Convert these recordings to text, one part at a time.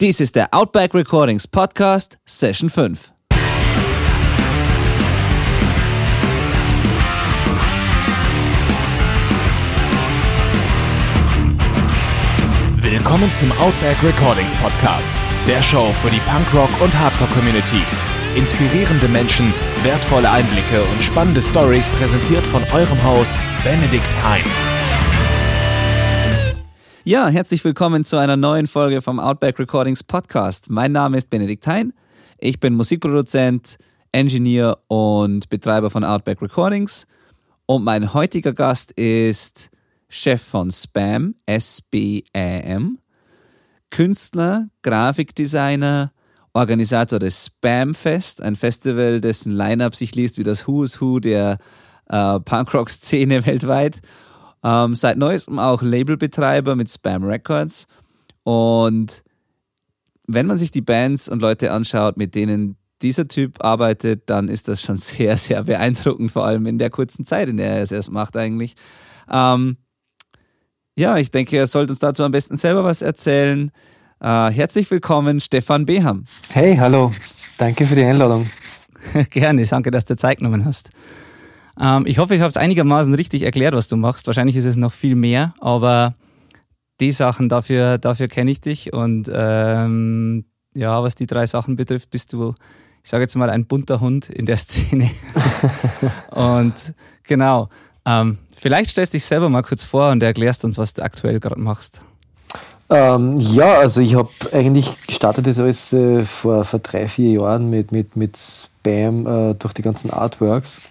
Dies ist der Outback Recordings Podcast, Session 5. Willkommen zum Outback Recordings Podcast, der Show für die Punkrock und Hardcore Community. Inspirierende Menschen, wertvolle Einblicke und spannende Stories präsentiert von eurem Host Benedikt Hein. Ja, herzlich willkommen zu einer neuen Folge vom Outback Recordings Podcast. Mein Name ist Benedikt Hein. Ich bin Musikproduzent, Engineer und Betreiber von Outback Recordings. Und mein heutiger Gast ist Chef von Spam, S-B-A-M, Künstler, Grafikdesigner, Organisator des Spamfest, ein Festival, dessen Line-Up sich liest wie das Who's Who der äh, Punkrock-Szene weltweit ähm, seit neuestem auch Labelbetreiber mit Spam Records. Und wenn man sich die Bands und Leute anschaut, mit denen dieser Typ arbeitet, dann ist das schon sehr, sehr beeindruckend, vor allem in der kurzen Zeit, in der er es erst macht eigentlich. Ähm, ja, ich denke, er sollte uns dazu am besten selber was erzählen. Äh, herzlich willkommen, Stefan Beham. Hey, hallo. Danke für die Einladung. Gerne, danke, dass du Zeit genommen hast. Ähm, ich hoffe, ich habe es einigermaßen richtig erklärt, was du machst. Wahrscheinlich ist es noch viel mehr, aber die Sachen, dafür, dafür kenne ich dich. Und ähm, ja, was die drei Sachen betrifft, bist du, ich sage jetzt mal, ein bunter Hund in der Szene. und genau. Ähm, vielleicht stellst dich selber mal kurz vor und erklärst uns, was du aktuell gerade machst. Ähm, ja, also ich habe eigentlich gestartet das alles äh, vor, vor drei, vier Jahren mit, mit, mit Spam äh, durch die ganzen Artworks.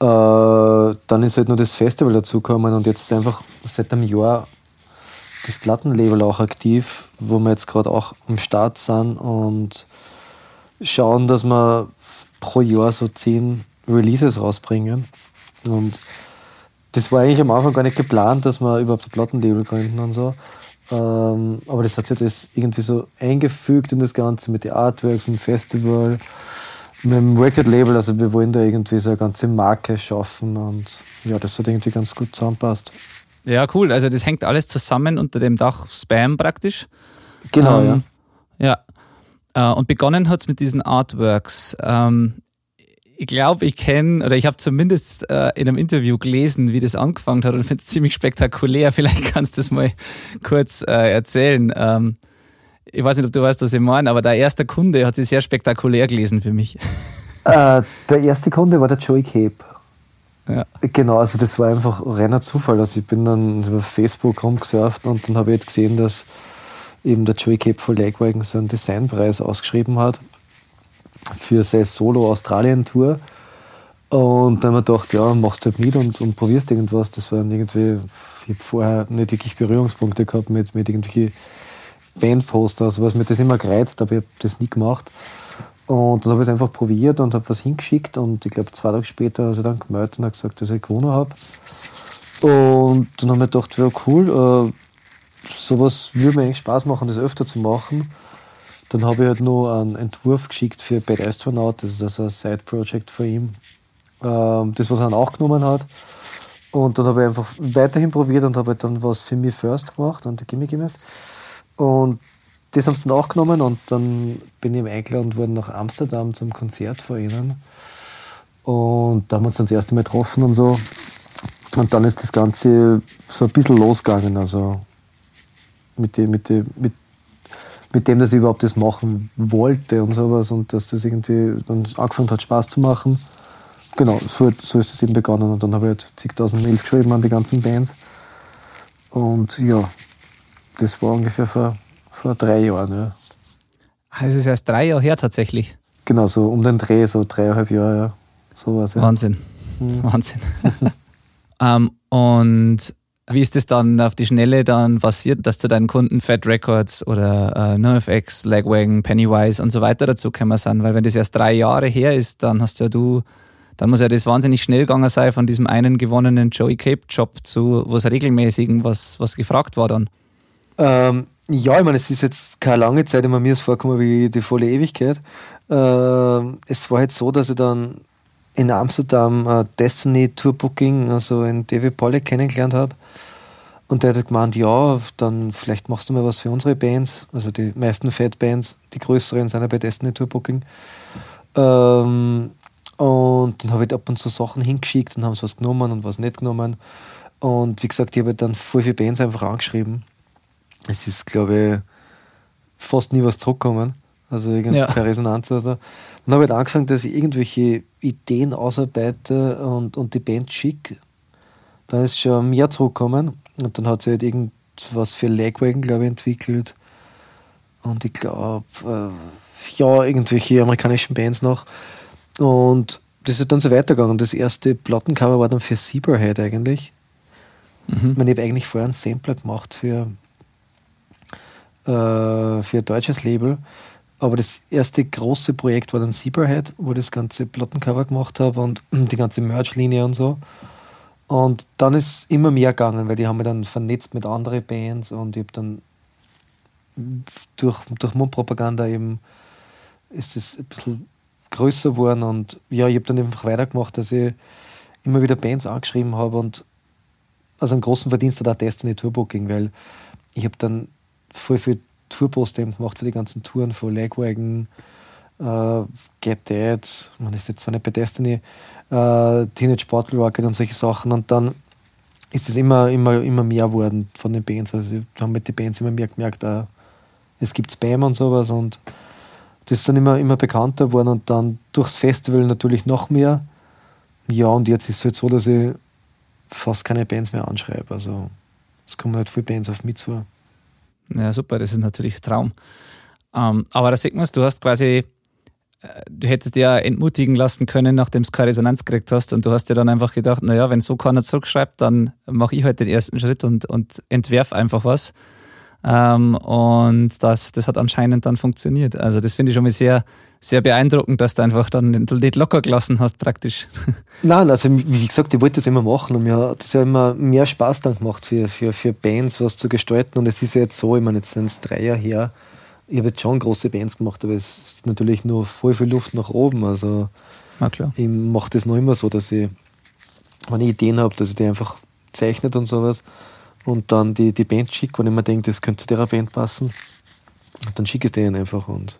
Äh, dann ist halt nur das Festival dazugekommen und jetzt einfach seit einem Jahr das Plattenlabel auch aktiv, wo wir jetzt gerade auch am Start sind und schauen, dass wir pro Jahr so zehn Releases rausbringen. Und das war eigentlich am Anfang gar nicht geplant, dass wir überhaupt ein Plattenlabel gründen und so. Ähm, aber das hat sich das irgendwie so eingefügt in das Ganze mit den Artworks, mit dem Festival mit dem Record-Label, also wir wollen da irgendwie so eine ganze Marke schaffen und ja, das hat irgendwie ganz gut zusammenpasst. Ja, cool. Also das hängt alles zusammen unter dem Dach Spam praktisch. Genau, ähm, ja. Ja. Äh, und begonnen hat es mit diesen Artworks. Ähm, ich glaube, ich kenne, oder ich habe zumindest äh, in einem Interview gelesen, wie das angefangen hat und finde es ziemlich spektakulär. Vielleicht kannst du das mal kurz äh, erzählen. Ähm, ich weiß nicht, ob du weißt, was ich meine, aber der erste Kunde hat sich sehr spektakulär gelesen für mich. Äh, der erste Kunde war der Joey Cape. Ja. Genau, also das war einfach reiner Zufall. Also ich bin dann über Facebook rumgesurft und dann habe ich gesehen, dass eben der Joey Cape von Legwagon so einen Designpreis ausgeschrieben hat für seine Solo-Australien-Tour. Und dann habe ich gedacht, ja, machst du halt mit und, und probierst irgendwas. Das waren irgendwie, ich habe vorher nicht wirklich Berührungspunkte gehabt mit, mit irgendwelchen Bandposter, also was mir das immer gereizt, aber ich habe das nie gemacht. Und dann habe ich es einfach probiert und habe was hingeschickt und ich glaube zwei Tage später hat er dann gemeldet und gesagt, dass ich gewonnen habe. Und dann habe ich gedacht, ja cool, äh, sowas würde mir eigentlich Spaß machen, das öfter zu machen. Dann habe ich halt noch einen Entwurf geschickt für Bad Astronaut, das ist also ein Side-Project von ihm. Ähm, das, was er dann auch genommen hat. Und dann habe ich einfach weiterhin probiert und habe halt dann was für mich first gemacht und der Gimme Gimme. Und das haben sie dann auch genommen und dann bin ich eingeladen worden nach Amsterdam zum Konzert von ihnen. Und da haben wir uns dann das erste Mal getroffen und so. Und dann ist das Ganze so ein bisschen losgegangen. Also mit dem, mit dem, mit, mit dem, dass ich überhaupt das machen wollte und sowas und dass das irgendwie dann angefangen hat, Spaß zu machen. Genau, so, so ist es eben begonnen. Und dann habe ich halt zigtausend Mails geschrieben an die ganzen Bands. Und ja, das war ungefähr vor, vor drei Jahren. Ja. Ah, das ist erst drei Jahre her tatsächlich. Genau, so um den Dreh, so dreieinhalb Jahre, ja. Sowas, ja. Wahnsinn. Mhm. Wahnsinn. ähm, und wie ist das dann auf die Schnelle dann passiert, dass zu deinen Kunden Fat Records oder äh, NoFX, Legwagon, Pennywise und so weiter dazu gekommen sind? Weil wenn das erst drei Jahre her ist, dann hast ja du, dann muss ja das wahnsinnig schnell gegangen sein von diesem einen gewonnenen Joey Cape Job zu was regelmäßigen, was, was gefragt war dann. Ähm, ja, ich meine, es ist jetzt keine lange Zeit, immer mir ist vorgekommen wie die volle Ewigkeit. Ähm, es war halt so, dass ich dann in Amsterdam äh, Destiny Tour Booking, also in David Pollack kennengelernt habe. Und der hat gemeint, ja, dann vielleicht machst du mal was für unsere Bands. Also die meisten Fat-Bands, die größeren sind ja bei Destiny Tour Booking. Ähm, und dann habe ich ab und zu Sachen hingeschickt und haben sie was genommen und was nicht genommen. Und wie gesagt, ich habe dann voll viele Bands einfach angeschrieben. Es ist, glaube ich, fast nie was zurückgekommen. Also irgendeine ja. Resonanz oder so. Dann habe ich halt angefangen, dass ich irgendwelche Ideen ausarbeite und, und die Band schicke. Da ist schon mehr zurückgekommen. Und dann hat sie halt irgendwas für Legwagon, glaube ich, entwickelt. Und ich glaube, äh, ja, irgendwelche amerikanischen Bands noch. Und das ist dann so weitergegangen. Das erste Plattencover war dann für Zebrahead eigentlich. Mhm. Ich, meine, ich habe eigentlich vorher einen Sampler gemacht für, äh, für ein deutsches Label. Aber das erste große Projekt war dann Zebrahead, wo ich das ganze Plattencover gemacht habe und die ganze Merch-Linie und so. Und dann ist immer mehr gegangen, weil die haben mich dann vernetzt mit anderen Bands und ich habe dann durch, durch Mundpropaganda eben ist es ein bisschen größer geworden und ja, ich habe dann einfach weitergemacht, dass ich immer wieder Bands angeschrieben habe und also einen großen Verdienst hat auch Destiny Tourbooking, weil ich habe dann voll viel Tourposter gemacht für die ganzen Touren von Legwagon, äh, Get Dead, man ist jetzt zwar nicht bei Destiny, äh, Teenage Bottle Rocket und solche Sachen. Und dann ist es immer, immer, immer mehr geworden von den Bands. Also haben mit den Bands immer mehr gemerkt, äh, es gibt Spam und sowas und das ist dann immer, immer bekannter geworden und dann durchs Festival natürlich noch mehr. Ja, und jetzt ist es halt so, dass ich fast keine Bands mehr anschreibe. Also es kommen halt viele Bands auf mich zu. Ja, super, das ist natürlich ein Traum. Ähm, aber da sieht man es, du hast quasi du hättest ja entmutigen lassen können, nachdem du keine Resonanz gekriegt hast. Und du hast dir dann einfach gedacht, naja, wenn so keiner zurückschreibt, dann mache ich halt den ersten Schritt und, und entwerf einfach was. Ähm, und das, das hat anscheinend dann funktioniert. Also das finde ich schon mal sehr, sehr beeindruckend, dass du einfach dann nicht locker gelassen hast, praktisch. Nein, also wie gesagt, ich wollte das immer machen und mir hat das ja immer mehr Spaß dann gemacht, für, für, für Bands was zu gestalten. Und es ist ja jetzt so, ich meine, jetzt sind es drei Jahre her, ich habe jetzt schon große Bands gemacht, aber es ist natürlich nur voll viel Luft nach oben. Also ah, klar. ich mache das noch immer so, dass ich, wenn ich Ideen habe, dass ich die einfach zeichnet und sowas und dann die, die Band schicke, wenn ich mir denke, das könnte zu der Band passen. Dann schicke ich es denen einfach und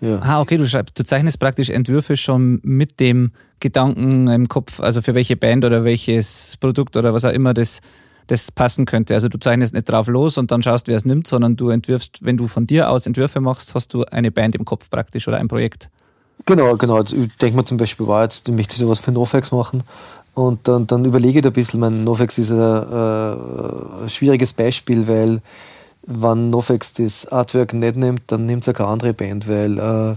ja. Ah, okay, du schreibst, du zeichnest praktisch Entwürfe schon mit dem Gedanken im Kopf, also für welche Band oder welches Produkt oder was auch immer das das passen könnte. Also du zeichnest nicht drauf los und dann schaust, wer es nimmt, sondern du entwirfst, wenn du von dir aus Entwürfe machst, hast du eine Band im Kopf praktisch oder ein Projekt. Genau, genau. Ich denke mir zum Beispiel, war jetzt, ich möchte sowas für Nofex machen und dann, dann überlege ich ein bisschen, mein Nofex ist ein, äh, ein schwieriges Beispiel, weil wenn Nofex das Artwork nicht nimmt, dann nimmt es auch keine andere Band, weil äh,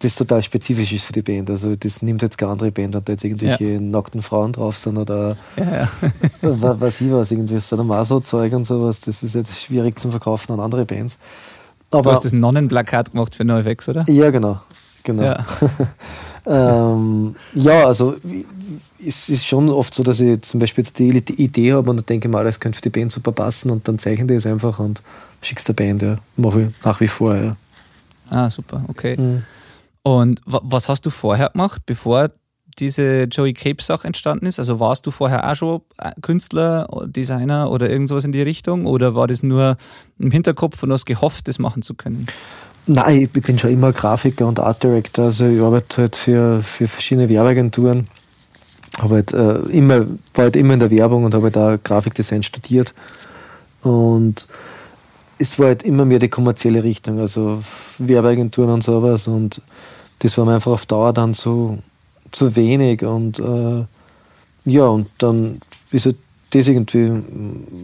das total spezifisch ist für die Band. Also das nimmt jetzt keine andere Band, und da jetzt irgendwelche ja. nackten Frauen drauf sind oder ja, ja. was ich was, irgendwie Sadomaso-Zeug und sowas. Das ist jetzt schwierig zum Verkaufen an andere Bands. Aber, du hast das Nonnenplakat gemacht für NoFX, oder? Ja, genau. Genau. Ja. ähm, ja, also es ist schon oft so, dass ich zum Beispiel jetzt die Idee habe und dann denke mal, das könnte für die Band super passen und dann zeichne ich es einfach und schick's der Band, ja. Mache ich nach wie vor, ja. Ah, super, okay. Mhm. Und was hast du vorher gemacht, bevor diese Joey Cape Sache entstanden ist? Also warst du vorher auch schon äh, Künstler, Designer oder irgendwas in die Richtung? Oder war das nur im Hinterkopf und hast gehofft, das machen zu können? Nein, ich bin schon immer Grafiker und Art Director. Also ich arbeite halt für, für verschiedene Werbeagenturen. Habe halt, äh, immer, war halt immer in der Werbung und habe halt da Grafikdesign studiert. Und es war halt immer mehr die kommerzielle Richtung, also Werbeagenturen und sowas. Und das war mir einfach auf Dauer dann zu, zu wenig. Und äh, ja, und dann ist halt das irgendwie,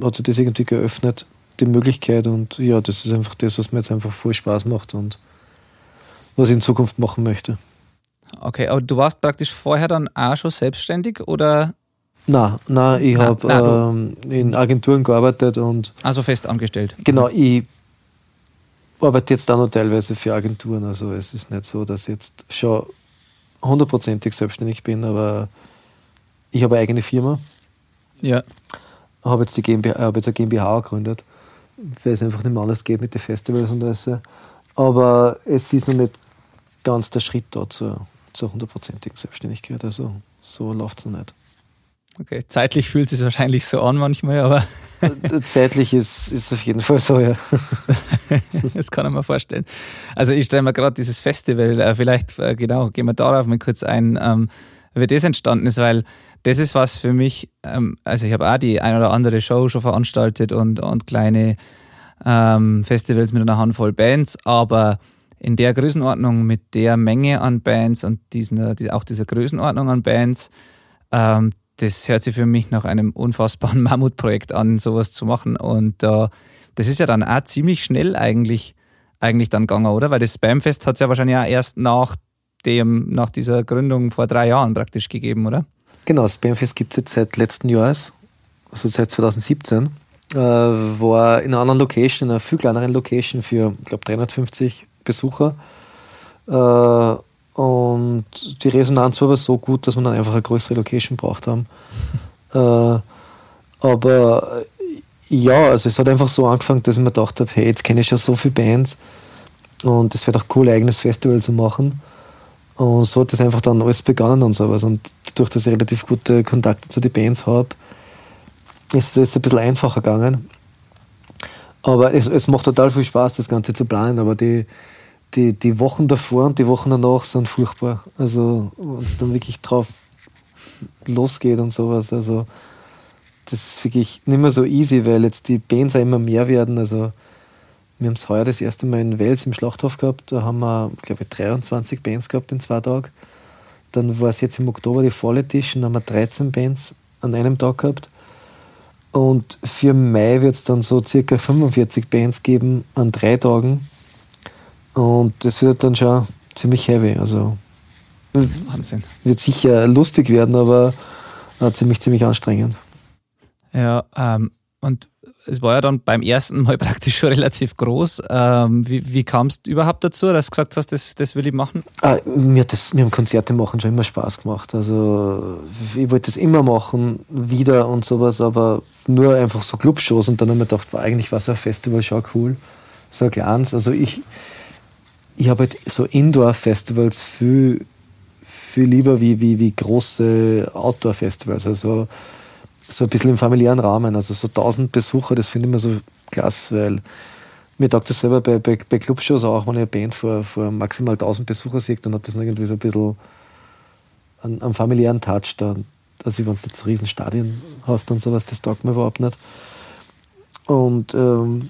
hat sich das irgendwie geöffnet, die Möglichkeit. Und ja, das ist einfach das, was mir jetzt einfach voll Spaß macht und was ich in Zukunft machen möchte. Okay, aber du warst praktisch vorher dann auch schon selbstständig oder Nein, nein ich habe ähm, in Agenturen gearbeitet und. Also fest angestellt. Genau, ich arbeite jetzt auch noch teilweise für Agenturen. Also es ist nicht so, dass ich jetzt schon hundertprozentig selbstständig bin, aber ich habe eine eigene Firma. Ja. Habe jetzt, die GmbH, habe jetzt eine GmbH gegründet, weil es einfach nicht mehr anders geht mit den Festivals und alles. Aber es ist noch nicht ganz der Schritt da zur, zur hundertprozentigen Selbstständigkeit. Also so läuft es noch nicht. Okay, zeitlich fühlt es sich wahrscheinlich so an manchmal, aber. zeitlich ist es auf jeden Fall so, ja. das kann ich mir vorstellen. Also ich stelle mir gerade dieses Festival, äh, vielleicht äh, genau, gehen wir darauf mal kurz ein, wie das entstanden ist, weil das ist was für mich, ähm, also ich habe auch die ein oder andere Show schon veranstaltet und, und kleine ähm, Festivals mit einer Handvoll Bands, aber in der Größenordnung mit der Menge an Bands und diesen, die, auch dieser Größenordnung an Bands, ähm, das hört sich für mich nach einem unfassbaren Mammutprojekt an, sowas zu machen. Und äh, das ist ja dann auch ziemlich schnell eigentlich, eigentlich dann gegangen, oder? Weil das Spamfest hat es ja wahrscheinlich auch erst nach, dem, nach dieser Gründung vor drei Jahren praktisch gegeben, oder? Genau, das Spamfest gibt es jetzt seit letzten Jahres, also seit 2017. Äh, war in einer anderen Location, in einer viel kleineren Location für, ich glaube, 350 Besucher. Äh, und die Resonanz war aber so gut, dass wir dann einfach eine größere Location braucht haben. äh, aber ja, also es hat einfach so angefangen, dass ich mir gedacht habe, hey, jetzt kenne ich schon so viele Bands und es wäre doch cool, ein eigenes Festival zu machen. Und so hat das einfach dann alles begonnen und sowas. Und dadurch, dass ich relativ gute Kontakte zu den Bands habe, ist es ein bisschen einfacher gegangen. Aber es, es macht total viel Spaß, das Ganze zu planen. Aber die, die, die Wochen davor und die Wochen danach sind furchtbar. Also, wenn es dann wirklich drauf losgeht und sowas. Also, das ist wirklich nicht mehr so easy, weil jetzt die Bands auch immer mehr werden. Also, wir haben es heuer das erste Mal in Wels im Schlachthof gehabt. Da haben wir, glaube ich, 23 Bands gehabt in zwei Tagen. Dann war es jetzt im Oktober die Fall Edition, da haben wir 13 Bands an einem Tag gehabt. Und für Mai wird es dann so circa 45 Bands geben an drei Tagen. Und das wird dann schon ziemlich heavy. Also Wahnsinn. Wird sicher lustig werden, aber äh, ziemlich, ziemlich anstrengend. Ja, ähm, und es war ja dann beim ersten Mal praktisch schon relativ groß. Ähm, wie wie kamst du überhaupt dazu, dass du gesagt hast, das, das will ich machen? Ah, mir, das, mir haben Konzerte machen schon immer Spaß gemacht. Also ich wollte das immer machen, wieder und sowas, aber nur einfach so Clubshows und dann habe ich mir gedacht, war eigentlich war so ein Festival schon cool. So ein kleines. Also ich, ich habe halt so Indoor-Festivals viel, viel lieber wie, wie, wie große Outdoor-Festivals. Also so ein bisschen im familiären Rahmen. Also so 1000 Besucher, das finde ich mir so klasse, weil mir taugt das selber bei, bei, bei Clubshows auch, wenn ich eine Band vor, vor maximal 1000 Besucher sehe, dann hat das irgendwie so ein bisschen einen, einen familiären Touch da. Also wenn du so riesen Stadien hast und sowas, das taugt mir überhaupt nicht. Und ähm,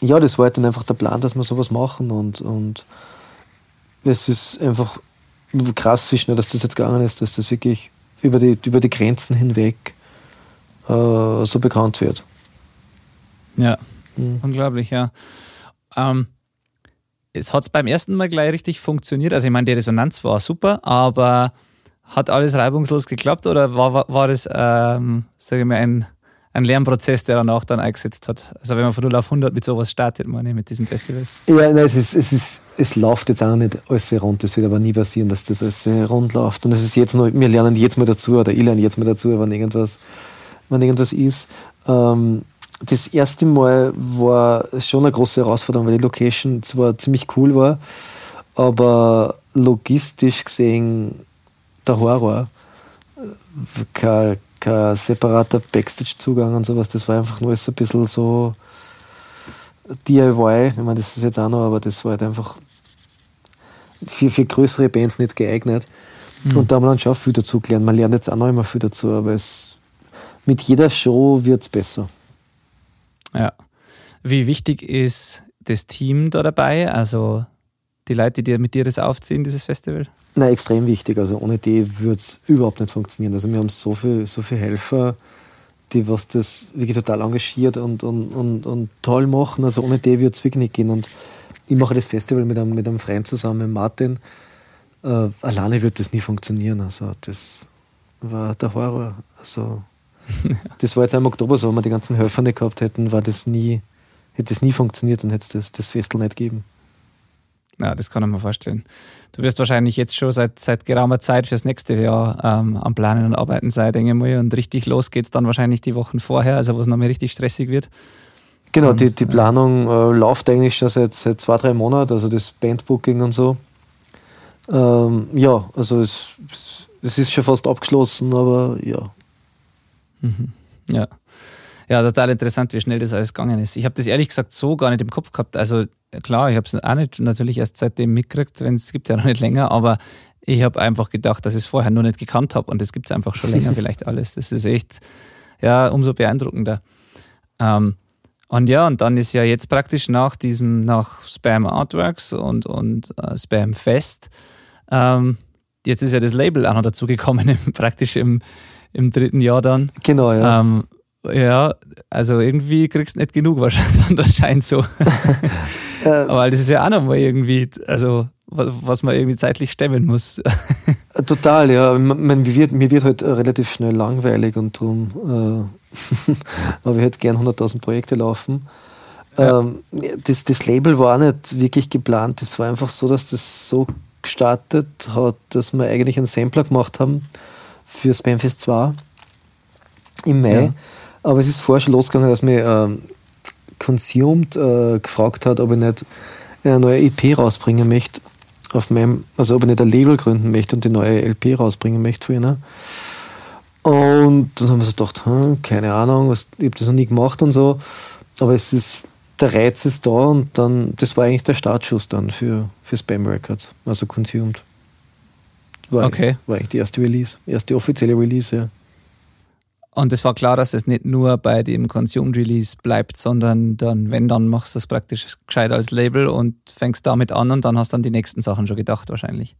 ja, das war halt dann einfach der Plan, dass wir sowas machen und, und es ist einfach krass, wie schnell dass das jetzt gegangen ist, dass das wirklich über die, über die Grenzen hinweg äh, so bekannt wird. Ja, mhm. unglaublich, ja. Ähm, es hat beim ersten Mal gleich richtig funktioniert. Also ich meine, die Resonanz war super, aber hat alles reibungslos geklappt oder war, war, war das, ähm, sage ich mal, ein ein Lernprozess, der danach dann eingesetzt hat. Also wenn man von 0 auf 100 mit sowas startet, meine ich, mit diesem Festival. Ja, nein, es, ist, es, ist, es läuft jetzt auch nicht alles rund. Das wird aber nie passieren, dass das alles rund läuft. Und es ist jetzt noch, wir lernen jetzt mal dazu, oder ich lerne jetzt mal dazu, wenn irgendwas, wenn irgendwas ist. Ähm, das erste Mal war schon eine große Herausforderung, weil die Location zwar ziemlich cool war, aber logistisch gesehen der Horror. Kein, kein separater Backstage-Zugang und sowas. Das war einfach nur so ein bisschen so DIY. Ich meine, das ist jetzt auch noch, aber das war halt einfach für, für größere Bands nicht geeignet. Mhm. Und da haben wir dann schon viel dazu gelernt. Man lernt jetzt auch noch immer viel dazu, aber es, mit jeder Show wird es besser. Ja. Wie wichtig ist das Team da dabei? Also die Leute, die mit dir das aufziehen, dieses Festival? Nein, extrem wichtig. Also ohne die würde es überhaupt nicht funktionieren. Also wir haben so viele so viel Helfer, die was das wirklich total engagiert und, und, und, und toll machen. Also ohne die würde es wirklich nicht gehen. Und ich mache das Festival mit einem, mit einem Freund zusammen, Martin. Äh, alleine wird das nie funktionieren. Also das war der Horror. Also das war jetzt im Oktober so, wenn wir die ganzen Helfer nicht gehabt hätten, war das nie, hätte das nie funktioniert und hätte es das, das Festival nicht gegeben. Ja, das kann ich mir vorstellen. Du wirst wahrscheinlich jetzt schon seit, seit geraumer Zeit fürs nächste Jahr ähm, am Planen und Arbeiten sein, denke ich mal. Und richtig los geht es dann wahrscheinlich die Wochen vorher, also wo es nochmal richtig stressig wird. Genau, und, die, die Planung äh, läuft eigentlich schon seit, seit zwei, drei Monaten, also das Bandbooking und so. Ähm, ja, also es, es ist schon fast abgeschlossen, aber ja, Mhm. Ja. Ja, total interessant, wie schnell das alles gegangen ist. Ich habe das ehrlich gesagt so gar nicht im Kopf gehabt. Also klar, ich habe es auch nicht natürlich erst seitdem mitgekriegt, wenn es gibt ja noch nicht länger, aber ich habe einfach gedacht, dass ich es vorher nur nicht gekannt habe und es gibt es einfach schon länger vielleicht alles. Das ist echt, ja, umso beeindruckender. Ähm, und ja, und dann ist ja jetzt praktisch nach diesem, nach Spam Artworks und, und äh, Spam Fest, ähm, jetzt ist ja das Label auch noch dazu gekommen, praktisch im, im dritten Jahr dann. Genau, ja. Ähm, ja, also irgendwie kriegst du nicht genug wahrscheinlich, das scheint so. Aber das ist ja auch nochmal irgendwie, also was man irgendwie zeitlich stemmen muss. Total, ja. Man, mir, wird, mir wird halt relativ schnell langweilig und darum äh, aber ich hätte gern 100.000 Projekte laufen. Ja. Ähm, das, das Label war nicht wirklich geplant. Es war einfach so, dass das so gestartet hat, dass wir eigentlich einen Sampler gemacht haben für Spamfest 2 im Mai. Ja. Aber es ist vorher schon losgegangen, dass mir ähm, Consumed äh, gefragt hat, ob ich nicht eine neue EP rausbringen möchte. Auf meinem, also ob ich nicht ein Label gründen möchte und die neue LP rausbringen möchte für ihn. Und dann haben wir so gedacht, hm, keine Ahnung, was, ich habe das noch nie gemacht und so. Aber es ist, der Reiz ist da und dann, das war eigentlich der Startschuss dann für, für Spam Records, also Consumed. War okay. Eigentlich, war eigentlich die erste Release, erste offizielle Release, ja. Und es war klar, dass es nicht nur bei dem Consumed Release bleibt, sondern dann, wenn, dann machst du es praktisch gescheit als Label und fängst damit an und dann hast du dann die nächsten Sachen schon gedacht wahrscheinlich.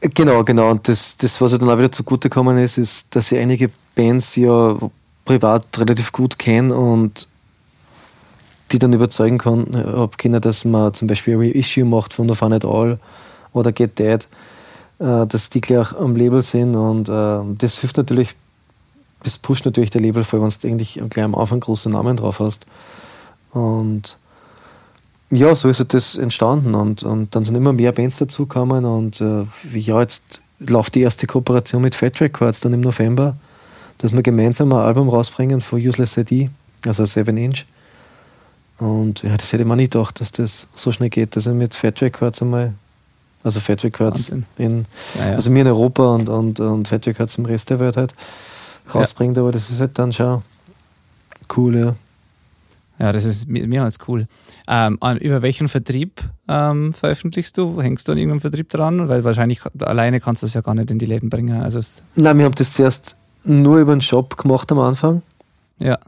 Genau, genau. Und das, das was ja dann auch wieder zugutekommen ist, ist, dass ich einige Bands ja privat relativ gut kenne und die dann überzeugen kann, ob Kinder, dass man zum Beispiel ein Reissue macht von The Fun It All oder Get Dead, äh, dass die gleich am Label sind und äh, das hilft natürlich das pusht natürlich der Label voll, wenn du eigentlich gleich am Anfang große Namen drauf hast. Und ja, so ist das entstanden und, und dann sind immer mehr Bands dazugekommen und äh, ja, jetzt läuft die erste Kooperation mit Fat Records dann im November, dass wir gemeinsam ein Album rausbringen von Useless ID, also 7 Inch. Und ja, das hätte man nicht gedacht, dass das so schnell geht, dass er mit Fat Records einmal, also Fat Records in, ja, ja. also mir in Europa und, und, und Fat Records im Rest der Welt halt rausbringt, ja. aber das ist halt dann schon cool, ja. Ja, das ist mehr als cool. Ähm, über welchen Vertrieb ähm, veröffentlichst du? Hängst du an irgendeinem Vertrieb dran? Weil wahrscheinlich alleine kannst du es ja gar nicht in die Läden bringen. Also Nein, wir haben das zuerst nur über den Shop gemacht am Anfang. Ja.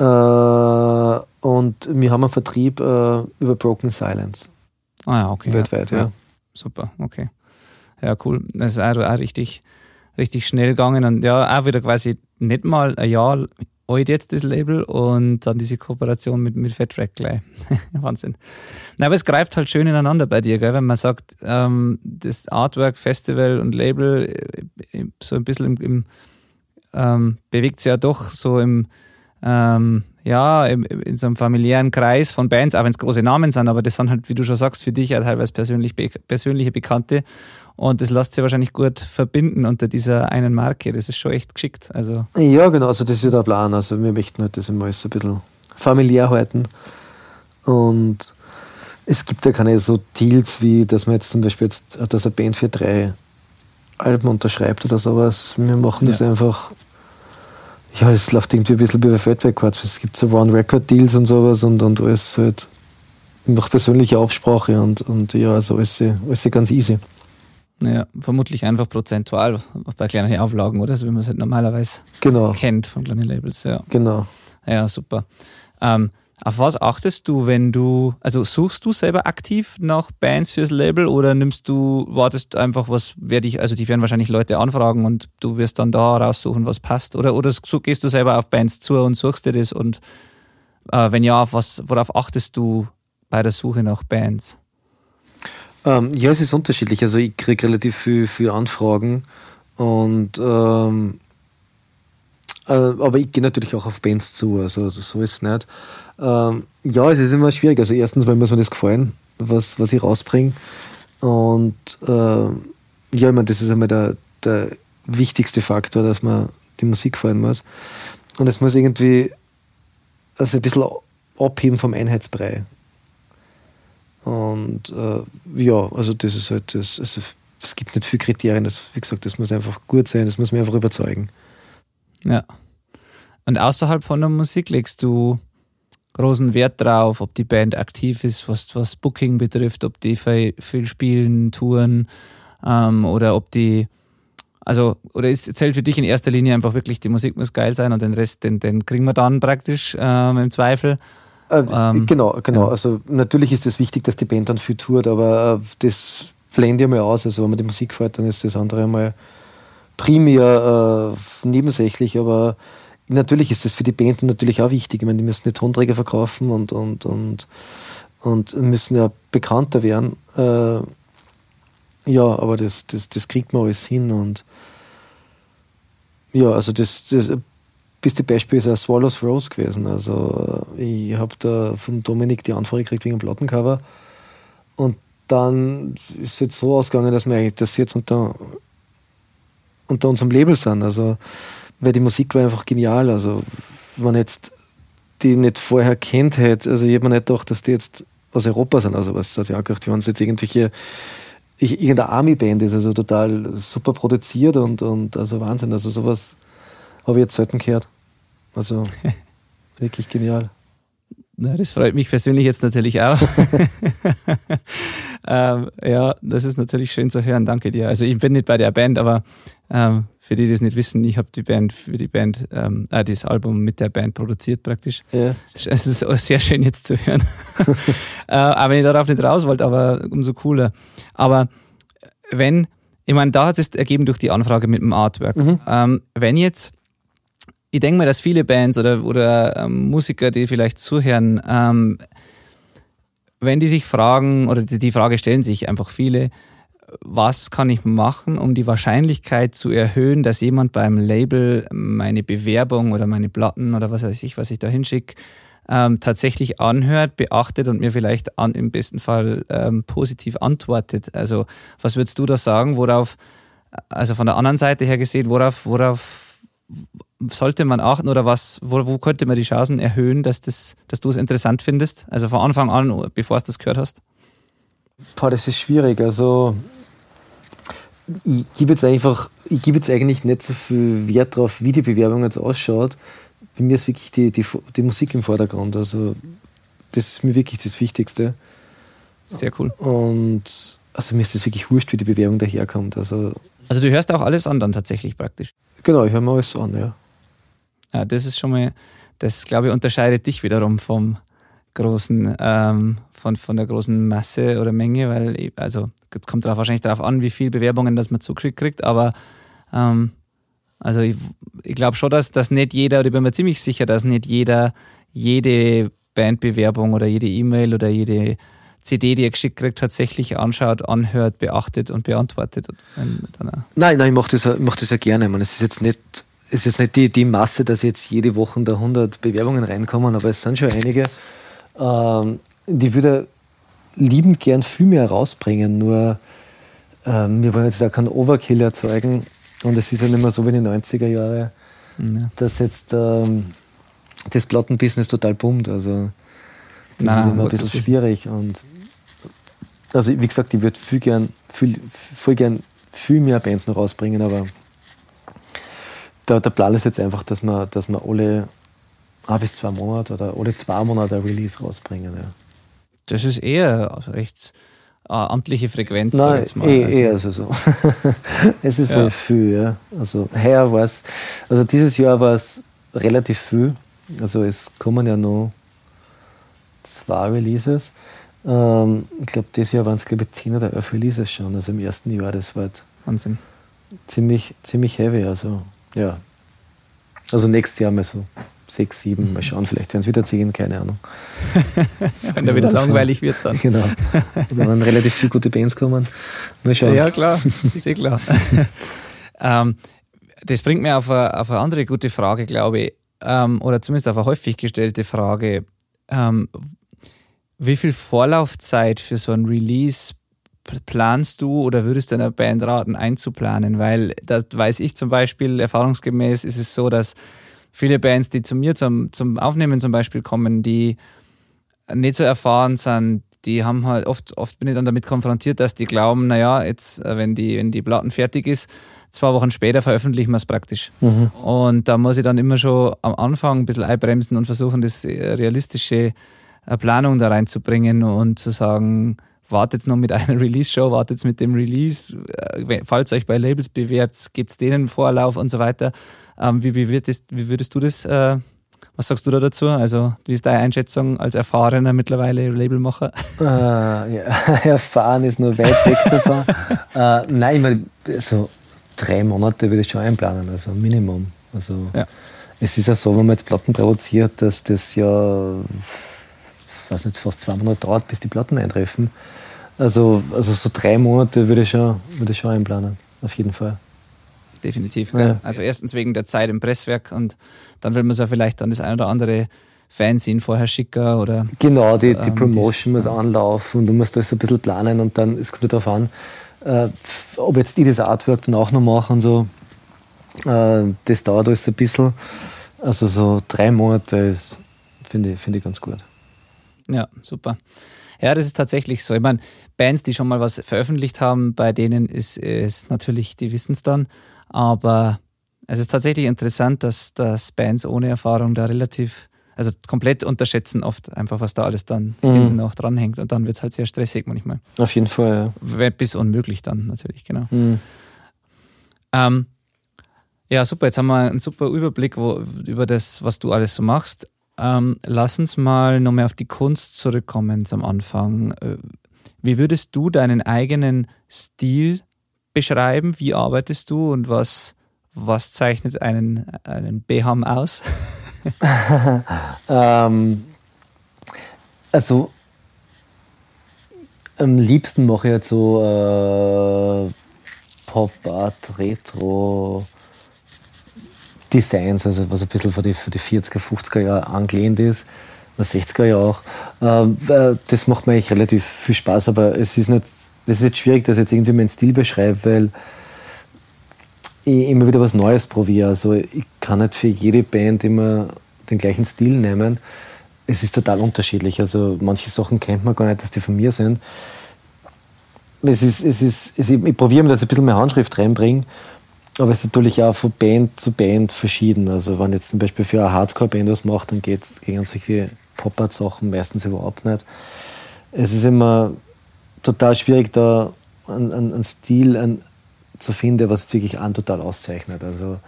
Äh, und wir haben einen Vertrieb äh, über Broken Silence. Ah ja, okay. Weltweit, ja. ja. Super, okay. Ja, cool. Das ist auch, auch richtig richtig schnell gegangen und ja, auch wieder quasi nicht mal ein Jahr alt jetzt das Label und dann diese Kooperation mit, mit Fat Track gleich. Wahnsinn. Na, aber es greift halt schön ineinander bei dir, gell? wenn man sagt, ähm, das Artwork, Festival und Label äh, so ein bisschen im, im ähm, bewegt sich ja doch so im ähm, ja, in, in, so einem familiären Kreis von Bands, auch wenn es große Namen sind, aber das sind halt, wie du schon sagst, für dich ja teilweise persönlich, persönliche Bekannte. Und das lässt sich wahrscheinlich gut verbinden unter dieser einen Marke. Das ist schon echt geschickt. Also ja, genau, also das ist der Plan. Also wir möchten halt das immer so ein bisschen familiär halten. Und es gibt ja keine so Deals, wie dass man jetzt zum Beispiel jetzt, dass eine Band für drei Alben unterschreibt oder sowas. Wir machen das ja. einfach. Ja, es läuft irgendwie ein bisschen wie bei Fat Records. Es gibt so One-Record-Deals und sowas und, und alles halt nach persönlicher Absprache und, und ja, also alles, alles ganz easy. Ja, vermutlich einfach prozentual bei kleinen Auflagen, oder? So wie man es halt normalerweise genau. kennt von kleinen Labels, ja. Genau. Ja, super. Ähm, auf was achtest du, wenn du, also suchst du selber aktiv nach Bands fürs Label oder nimmst du, wartest einfach, was werde ich, also die werden wahrscheinlich Leute anfragen und du wirst dann da raussuchen, was passt oder, oder gehst du selber auf Bands zu und suchst dir das und äh, wenn ja, auf was, worauf achtest du bei der Suche nach Bands? Ähm, ja, es ist unterschiedlich. Also ich kriege relativ viel, viel Anfragen und ähm, äh, aber ich gehe natürlich auch auf Bands zu, also so ist es nicht. Ähm, ja, es ist immer schwierig. Also erstens weil muss mir das gefallen, was, was ich rausbringe. Und äh, ja, ich meine, das ist einmal der, der wichtigste Faktor, dass man die Musik gefallen muss. Und es muss irgendwie also ein bisschen abheben vom Einheitsbrei. Und äh, ja, also das ist halt, das, also, es gibt nicht viele Kriterien. Das, wie gesagt, das muss einfach gut sein, das muss mir einfach überzeugen. Ja. Und außerhalb von der Musik legst du großen Wert drauf, ob die Band aktiv ist, was, was Booking betrifft, ob die viel spielen, touren ähm, oder ob die, also, oder ist, zählt für dich in erster Linie einfach wirklich, die Musik muss geil sein und den Rest, den, den kriegen wir dann praktisch ähm, im Zweifel. Äh, ähm, genau, genau. Ja. Also natürlich ist es wichtig, dass die Band dann viel tourt, aber äh, das blende ich mal aus. Also wenn man die Musik fährt, dann ist das andere einmal primär äh, nebensächlich, aber natürlich ist das für die Band natürlich auch wichtig. Ich meine, die müssen die Tonträger verkaufen und, und, und, und müssen ja bekannter werden. Äh, ja, aber das, das, das kriegt man alles hin und ja, also das, das beste Beispiel ist auch Swallows Rose gewesen. Also ich habe da von Dominik die Anfrage gekriegt wegen dem Plattencover und dann ist es jetzt so ausgegangen, dass wir eigentlich das jetzt unter, unter unserem Label sind. Also weil die Musik war einfach genial. Also, wenn jetzt die nicht vorher kennt hätte, also ich habe mir nicht gedacht, dass die jetzt aus Europa sind, also was hat ja auch gedacht, wenn es jetzt irgendwelche irgendeine Army-Band ist, also total super produziert und, und also Wahnsinn. Also sowas habe ich jetzt selten gehört. Also wirklich genial. Na, das freut mich persönlich jetzt natürlich auch. ähm, ja, das ist natürlich schön zu hören. Danke dir. Also ich bin nicht bei der Band, aber ähm, für die, die es nicht wissen, ich habe die Band für die Band, ähm, äh, das Album mit der Band produziert praktisch. Ja. Es ist auch sehr schön jetzt zu hören. äh, aber wenn ich darauf nicht raus wollte, aber umso cooler. Aber wenn, ich meine, da hat es ergeben durch die Anfrage mit dem Artwork. Mhm. Ähm, wenn jetzt ich denke mal, dass viele Bands oder, oder ähm, Musiker, die vielleicht zuhören, ähm, wenn die sich fragen, oder die, Frage stellen sich einfach viele, was kann ich machen, um die Wahrscheinlichkeit zu erhöhen, dass jemand beim Label meine Bewerbung oder meine Platten oder was weiß ich, was ich da hinschicke, ähm, tatsächlich anhört, beachtet und mir vielleicht an, im besten Fall ähm, positiv antwortet. Also was würdest du da sagen, worauf, also von der anderen Seite her gesehen, worauf, worauf sollte man achten oder was, wo, wo könnte man die Chancen erhöhen, dass, das, dass du es interessant findest? Also von Anfang an, bevor du das gehört hast? Boah, das ist schwierig. Also ich gebe jetzt einfach, ich gebe jetzt eigentlich nicht so viel Wert darauf, wie die Bewerbung jetzt ausschaut. Bei mir ist wirklich die, die, die Musik im Vordergrund. Also das ist mir wirklich das Wichtigste. Sehr cool. Und also mir ist das wirklich wurscht, wie die Bewerbung daherkommt. Also, also du hörst auch alles an dann tatsächlich praktisch? Genau, ich höre mir alles an, ja. Ja, das ist schon mal, das glaube ich unterscheidet dich wiederum vom großen, ähm, von, von der großen Masse oder Menge, weil, also, es kommt darauf, wahrscheinlich darauf an, wie viele Bewerbungen das man zugeschickt kriegt, aber ähm, also ich, ich glaube schon, dass, dass nicht jeder, oder ich bin mir ziemlich sicher, dass nicht jeder jede Bandbewerbung oder jede E-Mail oder jede CD, die er geschickt kriegt, tatsächlich anschaut, anhört, beachtet und beantwortet. Nein, nein, ich mache das, mach das ja gerne. Ich meine, es ist jetzt nicht ist jetzt nicht die, die Masse, dass jetzt jede Woche da 100 Bewerbungen reinkommen, aber es sind schon einige. Ähm, die würde liebend gern viel mehr rausbringen, nur ähm, wir wollen jetzt da keinen Overkill erzeugen und es ist ja nicht mehr so wie in den 90er Jahren, ja. dass jetzt ähm, das Plattenbusiness total boomt. Also das Nein, ist immer ein bisschen schwierig und also wie gesagt, ich würde viel gern, viel, voll gern viel mehr Bands noch rausbringen, aber der, der Plan ist jetzt einfach, dass wir, dass wir alle ein bis zwei Monate oder alle zwei Monate ein Release rausbringen. Ja. Das ist eher recht äh, amtliche Frequenz. Nein, jetzt mal. Eh, also. eher also so. es ist ja. so viel, ja. Also heuer war es, also dieses Jahr war es relativ viel. Also es kommen ja noch zwei Releases. Ähm, ich glaube, dieses Jahr waren es glaube ich 10 oder 11 Releases schon. Also im ersten Jahr, das war halt Wahnsinn. Ziemlich, ziemlich heavy. Also ja. Also nächstes Jahr mal so sechs, sieben, mhm. mal schauen, vielleicht werden es wieder zehn, keine Ahnung. Wenn er wieder langweilig wird dann. Genau. Da werden relativ viele gute Bands kommen. Mal schauen. Ja, klar, das ist eh klar. ähm, das bringt mir auf eine, auf eine, andere gute Frage, glaube ich, ähm, oder zumindest auf eine häufig gestellte Frage. Ähm, wie viel Vorlaufzeit für so ein Release planst du oder würdest du einer Band raten, einzuplanen? Weil da weiß ich zum Beispiel, erfahrungsgemäß ist es so, dass viele Bands, die zu mir zum, zum Aufnehmen zum Beispiel kommen, die nicht so erfahren sind, die haben halt oft, oft bin ich dann damit konfrontiert, dass die glauben, naja, jetzt, äh, wenn die, wenn die Platten fertig ist, zwei Wochen später veröffentlichen wir es praktisch. Mhm. Und da muss ich dann immer schon am Anfang ein bisschen einbremsen und versuchen, das äh, realistische Planung da reinzubringen und zu sagen, wartet noch mit einer Release-Show, wartet mit dem Release, falls euch bei Labels bewährt, gibt es denen Vorlauf und so weiter. Ähm, wie, wie, würdest, wie würdest du das äh, was sagst du da dazu? Also, wie ist deine Einschätzung als erfahrener mittlerweile Labelmacher? Äh, ja, erfahren ist nur weit weg davon. äh, nein, ich meine, so drei Monate würde ich schon einplanen, also Minimum. Also, ja. Es ist ja so, wenn man jetzt Platten provoziert, dass das ja weiß nicht, fast zwei Monate dauert, bis die Platten eintreffen. Also, also so drei Monate würde ich schon, würde ich schon einplanen, auf jeden Fall definitiv. Ja. Also erstens wegen der Zeit im Presswerk und dann will man ja vielleicht dann das ein oder andere Fanzine vorher schicken oder. Genau, die, die ähm, Promotion muss ja. anlaufen und du musst das ein bisschen planen und dann, es kommt darauf an, äh, ob jetzt die das Artwork dann auch noch machen und so. Äh, das dauert alles ein bisschen. Also so drei Monate finde ich, find ich ganz gut. Ja, super. Ja, das ist tatsächlich so. Ich meine, Bands, die schon mal was veröffentlicht haben, bei denen ist es natürlich, die wissen es dann. Aber es ist tatsächlich interessant, dass, dass Bands ohne Erfahrung da relativ, also komplett unterschätzen oft einfach, was da alles dann mhm. noch dranhängt. Und dann wird es halt sehr stressig manchmal. Auf jeden Fall, ja. Bis unmöglich dann natürlich, genau. Mhm. Ähm, ja, super. Jetzt haben wir einen super Überblick wo, über das, was du alles so machst. Ähm, lass uns mal nochmal auf die Kunst zurückkommen zum Anfang. Äh, wie würdest du deinen eigenen Stil beschreiben? Wie arbeitest du und was, was zeichnet einen, einen Beham aus? ähm, also am liebsten mache ich jetzt so äh, Pop Art, Retro Designs, also was ein bisschen für die, für die 40er, 50er Jahre angelehnt ist, 60er Jahre auch. Ähm, äh, das macht mir eigentlich relativ viel Spaß, aber es ist nicht das ist jetzt schwierig, dass ich jetzt irgendwie meinen Stil beschreibe, weil ich immer wieder was Neues probiere. Also ich kann nicht für jede Band immer den gleichen Stil nehmen. Es ist total unterschiedlich. Also manche Sachen kennt man gar nicht, dass die von mir sind. Es ist, es ist, es ist ich probiere mir das ein bisschen mehr Handschrift reinbringen, aber es ist natürlich auch von Band zu Band verschieden. Also wenn jetzt zum Beispiel für eine Hardcore-Band was mache, dann geht es gegen solche Pop-Art-Sachen meistens überhaupt nicht. Es ist immer total schwierig, da einen, einen Stil einen, zu finden, was wirklich an total auszeichnet. Also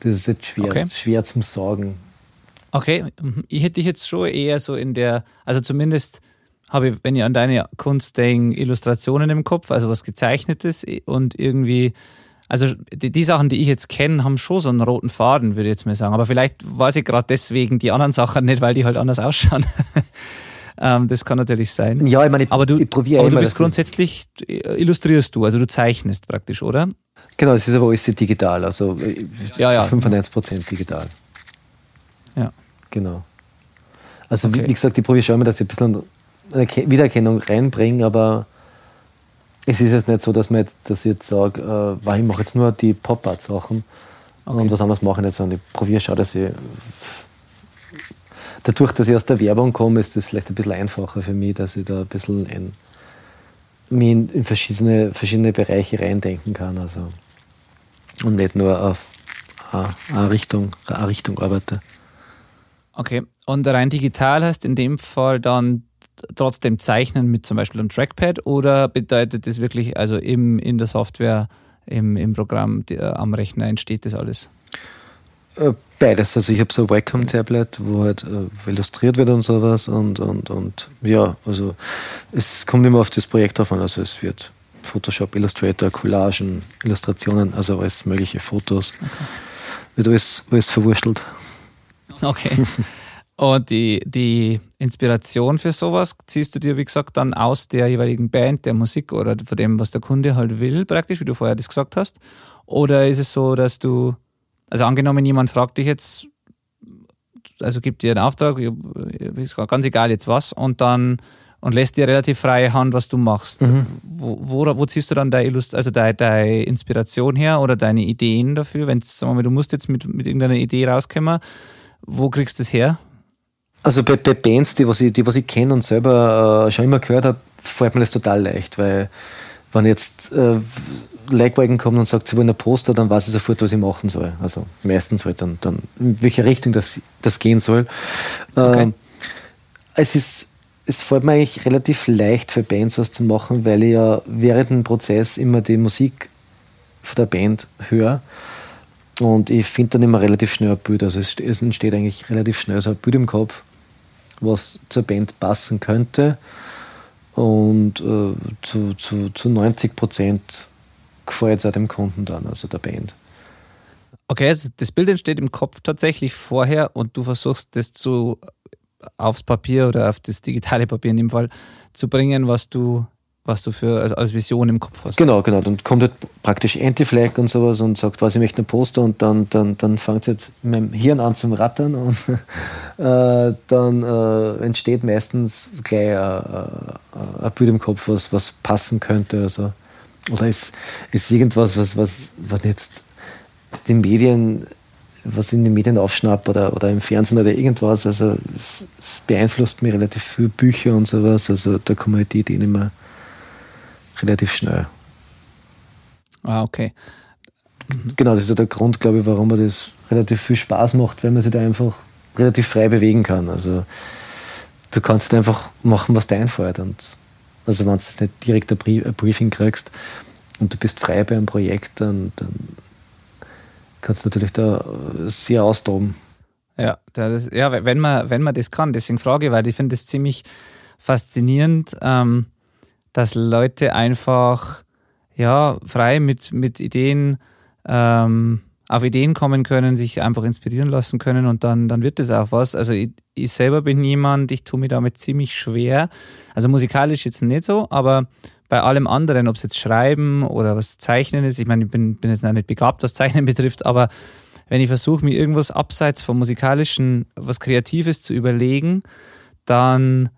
das ist jetzt schwer, okay. schwer zum Sagen. Okay, mhm. ich hätte dich jetzt schon eher so in der, also zumindest habe ich, wenn ich an deine Kunst denke, Illustrationen im Kopf, also was gezeichnetes und irgendwie, also die, die Sachen, die ich jetzt kenne, haben schon so einen roten Faden, würde ich jetzt mal sagen. Aber vielleicht weiß ich gerade deswegen die anderen Sachen nicht, weil die halt anders ausschauen. Ähm, das kann natürlich sein. Ja, ich meine, ich, aber du, ich probiere Aber du bist grundsätzlich, illustrierst du, also du zeichnest praktisch, oder? Genau, es ist aber alles digital, also äh, ja, ja. 95% digital. Ja. Genau. Also okay. wie, wie, gesagt, ich probiere schon immer, dass ich ein bisschen Wiedererkennung reinbringe, aber es ist jetzt nicht so, dass, man jetzt, dass ich jetzt sage, äh, ich mache jetzt nur die Pop-Art-Sachen okay. und was anderes mache ich nicht, sondern ich probiere schon, dass ich dadurch, dass ich aus der Werbung komme, ist das vielleicht ein bisschen einfacher für mich, dass ich da ein bisschen in, mich in, in verschiedene, verschiedene Bereiche reindenken kann. Also, und nicht nur auf eine Richtung, eine Richtung arbeite. Okay, und rein digital heißt in dem Fall dann trotzdem zeichnen mit zum Beispiel einem Trackpad oder bedeutet das wirklich, also im, in der Software, im, im Programm die, am Rechner entsteht das alles? Äh, beides. Also ich habe so ein Wacom-Tablet, wo halt äh, illustriert wird und sowas. Und, und, und ja, also es kommt immer auf das Projekt drauf an. Also es wird Photoshop, Illustrator, Collagen, Illustrationen, also alles mögliche Fotos. Okay. Wird alles, alles verwurstelt. Okay. Und die, die Inspiration für sowas ziehst du dir, wie gesagt, dann aus der jeweiligen Band, der Musik oder von dem, was der Kunde halt will, praktisch, wie du vorher das gesagt hast? Oder ist es so, dass du also angenommen, jemand fragt dich jetzt, also gibt dir einen Auftrag, ganz egal jetzt was, und dann und lässt dir relativ freie Hand, was du machst. Mhm. Wo, wo, wo, ziehst du dann deine, Illust also deine, deine, Inspiration her oder deine Ideen dafür? Wenn du musst jetzt mit, mit irgendeiner Idee rauskommen, wo kriegst du das her? Also bei, bei Bands, die was ich, die, was ich kenne und selber äh, schon immer gehört habe, fällt mir das total leicht, weil wenn jetzt äh, Legwagen kommt und sagt, sie wollen ein Poster, dann weiß ich sofort, was ich machen soll. Also meistens halt dann, dann in welche Richtung das, das gehen soll. Okay. Ähm, es ist es fällt mir eigentlich relativ leicht für Bands was zu machen, weil ich ja während dem Prozess immer die Musik von der Band höre. Und ich finde dann immer relativ schnell ein Bild. Also es, entsteht eigentlich relativ schnell so ein Bild im Kopf, was zur Band passen könnte. Und äh, zu, zu, zu 90 Prozent gefällt es auch dem Kunden dann, also der Band. Okay, also das Bild entsteht im Kopf tatsächlich vorher und du versuchst das zu aufs Papier oder auf das digitale Papier in dem Fall zu bringen, was du, was du für also als Vision im Kopf hast. Genau, genau. Dann kommt halt praktisch Anti-Flag und sowas und sagt, was ich möchte ein Poster und dann, dann, dann fängt es halt in meinem Hirn an zum Rattern und äh, dann äh, entsteht meistens gleich äh, äh, ein Bild im Kopf, was, was passen könnte. Also. Oder ist, ist irgendwas, was, was, was jetzt die Medien was in den Medien aufschnappt oder, oder im Fernsehen oder irgendwas. Also es, es beeinflusst mich relativ viel, Bücher und sowas. Also da kommen halt die Ideen immer relativ schnell. Ah, okay. Genau, das ist der Grund, glaube ich, warum mir das relativ viel Spaß macht, weil man sich da einfach relativ frei bewegen kann. Also du kannst einfach machen, was dir einfällt. Und also wenn du nicht direkt ein Briefing kriegst und du bist frei bei einem Projekt, dann, dann kannst du natürlich da sehr austoben. Ja, das, ja wenn, man, wenn man das kann. Deswegen frage ich, weil ich finde es ziemlich faszinierend, ähm, dass Leute einfach ja, frei mit, mit Ideen ähm, auf Ideen kommen können, sich einfach inspirieren lassen können und dann, dann wird das auch was. Also ich, ich selber bin jemand, ich tue mir damit ziemlich schwer. Also musikalisch jetzt nicht so, aber bei allem anderen, ob es jetzt Schreiben oder was Zeichnen ist, ich meine, ich bin, bin jetzt noch nicht begabt, was Zeichnen betrifft, aber wenn ich versuche, mir irgendwas abseits vom Musikalischen, was Kreatives zu überlegen, dann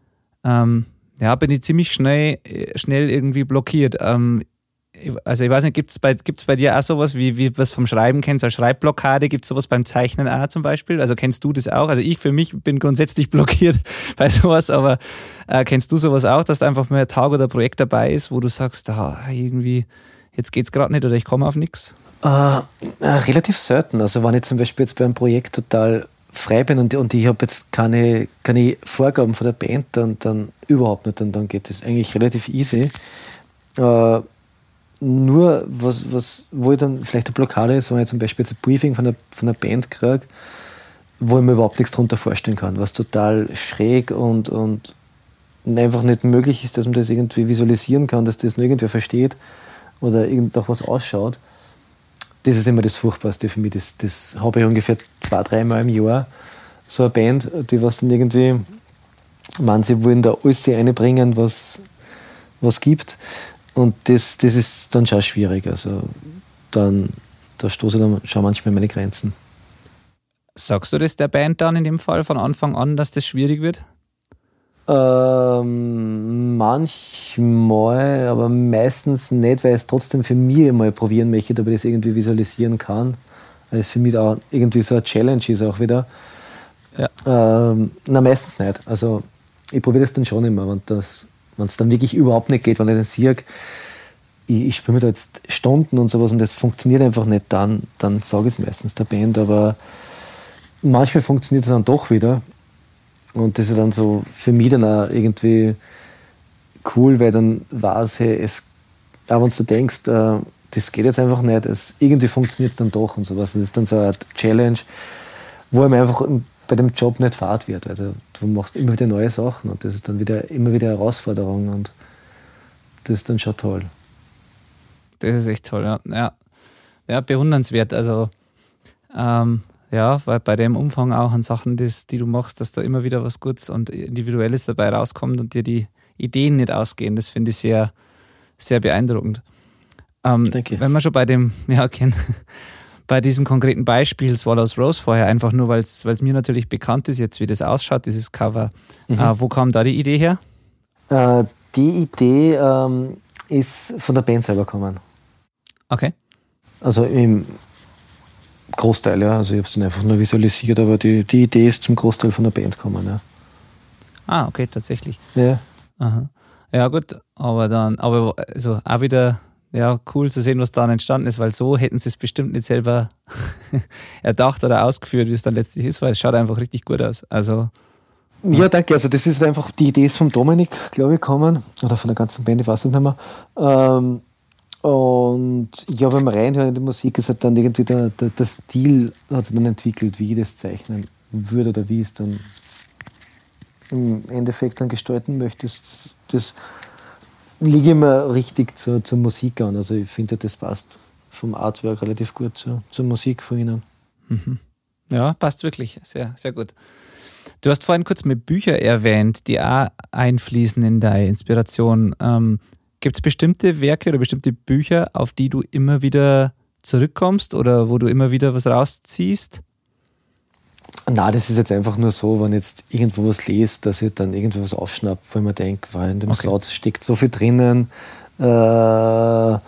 ähm, ja, bin ich ziemlich schnell, schnell irgendwie blockiert. Ähm, also ich weiß nicht, gibt es bei, gibt's bei dir auch sowas, wie, wie was vom Schreiben kennst, als Schreibblockade, gibt es sowas beim Zeichnen auch zum Beispiel? Also kennst du das auch? Also ich für mich bin grundsätzlich blockiert bei sowas, aber äh, kennst du sowas auch, dass da einfach mal ein Tag oder ein Projekt dabei ist, wo du sagst, ah, irgendwie, jetzt geht es gerade nicht oder ich komme auf nichts? Äh, äh, relativ selten. Also wenn ich zum Beispiel jetzt bei einem Projekt total frei bin und, und ich habe jetzt keine, keine Vorgaben von der Band, dann, dann überhaupt nicht, dann, dann geht es eigentlich relativ easy. Äh, nur, was, was, wo ich dann vielleicht eine Blockade ist, wenn ich zum Beispiel jetzt ein Briefing von einer, von einer Band kriege, wo ich mir überhaupt nichts darunter vorstellen kann, was total schräg und, und einfach nicht möglich ist, dass man das irgendwie visualisieren kann, dass das nur irgendwer versteht oder irgend was ausschaut. Das ist immer das Furchtbarste für mich. Das, das habe ich ungefähr zwei, dreimal im Jahr. So eine Band, die was dann irgendwie meinen, sie wollen da alles einbringen, was was gibt. Und das, das ist dann schon schwierig. Also dann, da stoße ich dann schon manchmal meine Grenzen. Sagst du das der Band dann in dem Fall von Anfang an, dass das schwierig wird? Ähm, manchmal, aber meistens nicht, weil ich es trotzdem für mich mal probieren möchte, ob ich das irgendwie visualisieren kann. Weil es für mich auch irgendwie so eine Challenge ist auch wieder. Ja. Ähm, na, meistens nicht. Also ich probiere das dann schon immer, wenn das wenn es dann wirklich überhaupt nicht geht, wenn ich dann sehe, ich, ich spiele mir da jetzt Stunden und sowas und das funktioniert einfach nicht, dann, dann sage ich es meistens der Band, aber manchmal funktioniert es dann doch wieder und das ist dann so für mich dann auch irgendwie cool, weil dann weiß ich, es, auch wenn du denkst, äh, das geht jetzt einfach nicht, es, irgendwie funktioniert es dann doch und sowas. Das ist dann so eine Challenge, wo mir einfach bei dem Job nicht fad wird. Also du machst immer wieder neue Sachen und das ist dann wieder immer wieder Herausforderung und das ist dann schon toll. Das ist echt toll, ja. Ja, ja bewundernswert. Also ähm, ja, weil bei dem Umfang auch an Sachen, das, die du machst, dass da immer wieder was Gutes und Individuelles dabei rauskommt und dir die Ideen nicht ausgehen, das finde ich sehr, sehr beeindruckend. Ähm, Danke. Wenn wir schon bei dem, ja, okay, bei diesem konkreten Beispiel Swallows Rose vorher, einfach nur, weil es mir natürlich bekannt ist, jetzt wie das ausschaut, dieses Cover. Mhm. Äh, wo kam da die Idee her? Äh, die Idee ähm, ist von der Band selber gekommen. Okay. Also im Großteil, ja. Also ich habe es dann einfach nur visualisiert, aber die, die Idee ist zum Großteil von der Band gekommen, ja. Ah, okay, tatsächlich. Ja. Aha. Ja, gut, aber dann, aber also auch wieder ja, cool zu sehen, was da entstanden ist, weil so hätten sie es bestimmt nicht selber erdacht oder ausgeführt, wie es dann letztlich ist, weil es schaut einfach richtig gut aus. Also. Ja, danke. Also das ist einfach, die Idee ist vom Dominik, glaube ich, gekommen. Oder von der ganzen Band, ich weiß es nicht mehr. Ähm, und ja, beim Reinhören in die Musik ist halt dann irgendwie der, der, der Stil hat sich dann entwickelt, wie ich das zeichnen würde oder wie es dann im Endeffekt dann gestalten möchte. Das, das liege immer richtig zur, zur Musik an. Also ich finde, das passt vom Artwork relativ gut zur, zur Musik von ihnen. Mhm. Ja, passt wirklich. Sehr, sehr gut. Du hast vorhin kurz mit Büchern erwähnt, die auch einfließen in deine Inspiration. Ähm, Gibt es bestimmte Werke oder bestimmte Bücher, auf die du immer wieder zurückkommst oder wo du immer wieder was rausziehst? Na, das ist jetzt einfach nur so, wenn ich jetzt irgendwo was lese, dass ich dann irgendwo was aufschnappe, wo ich mir denke, weil in dem okay. Satz steckt so viel drinnen, äh, was,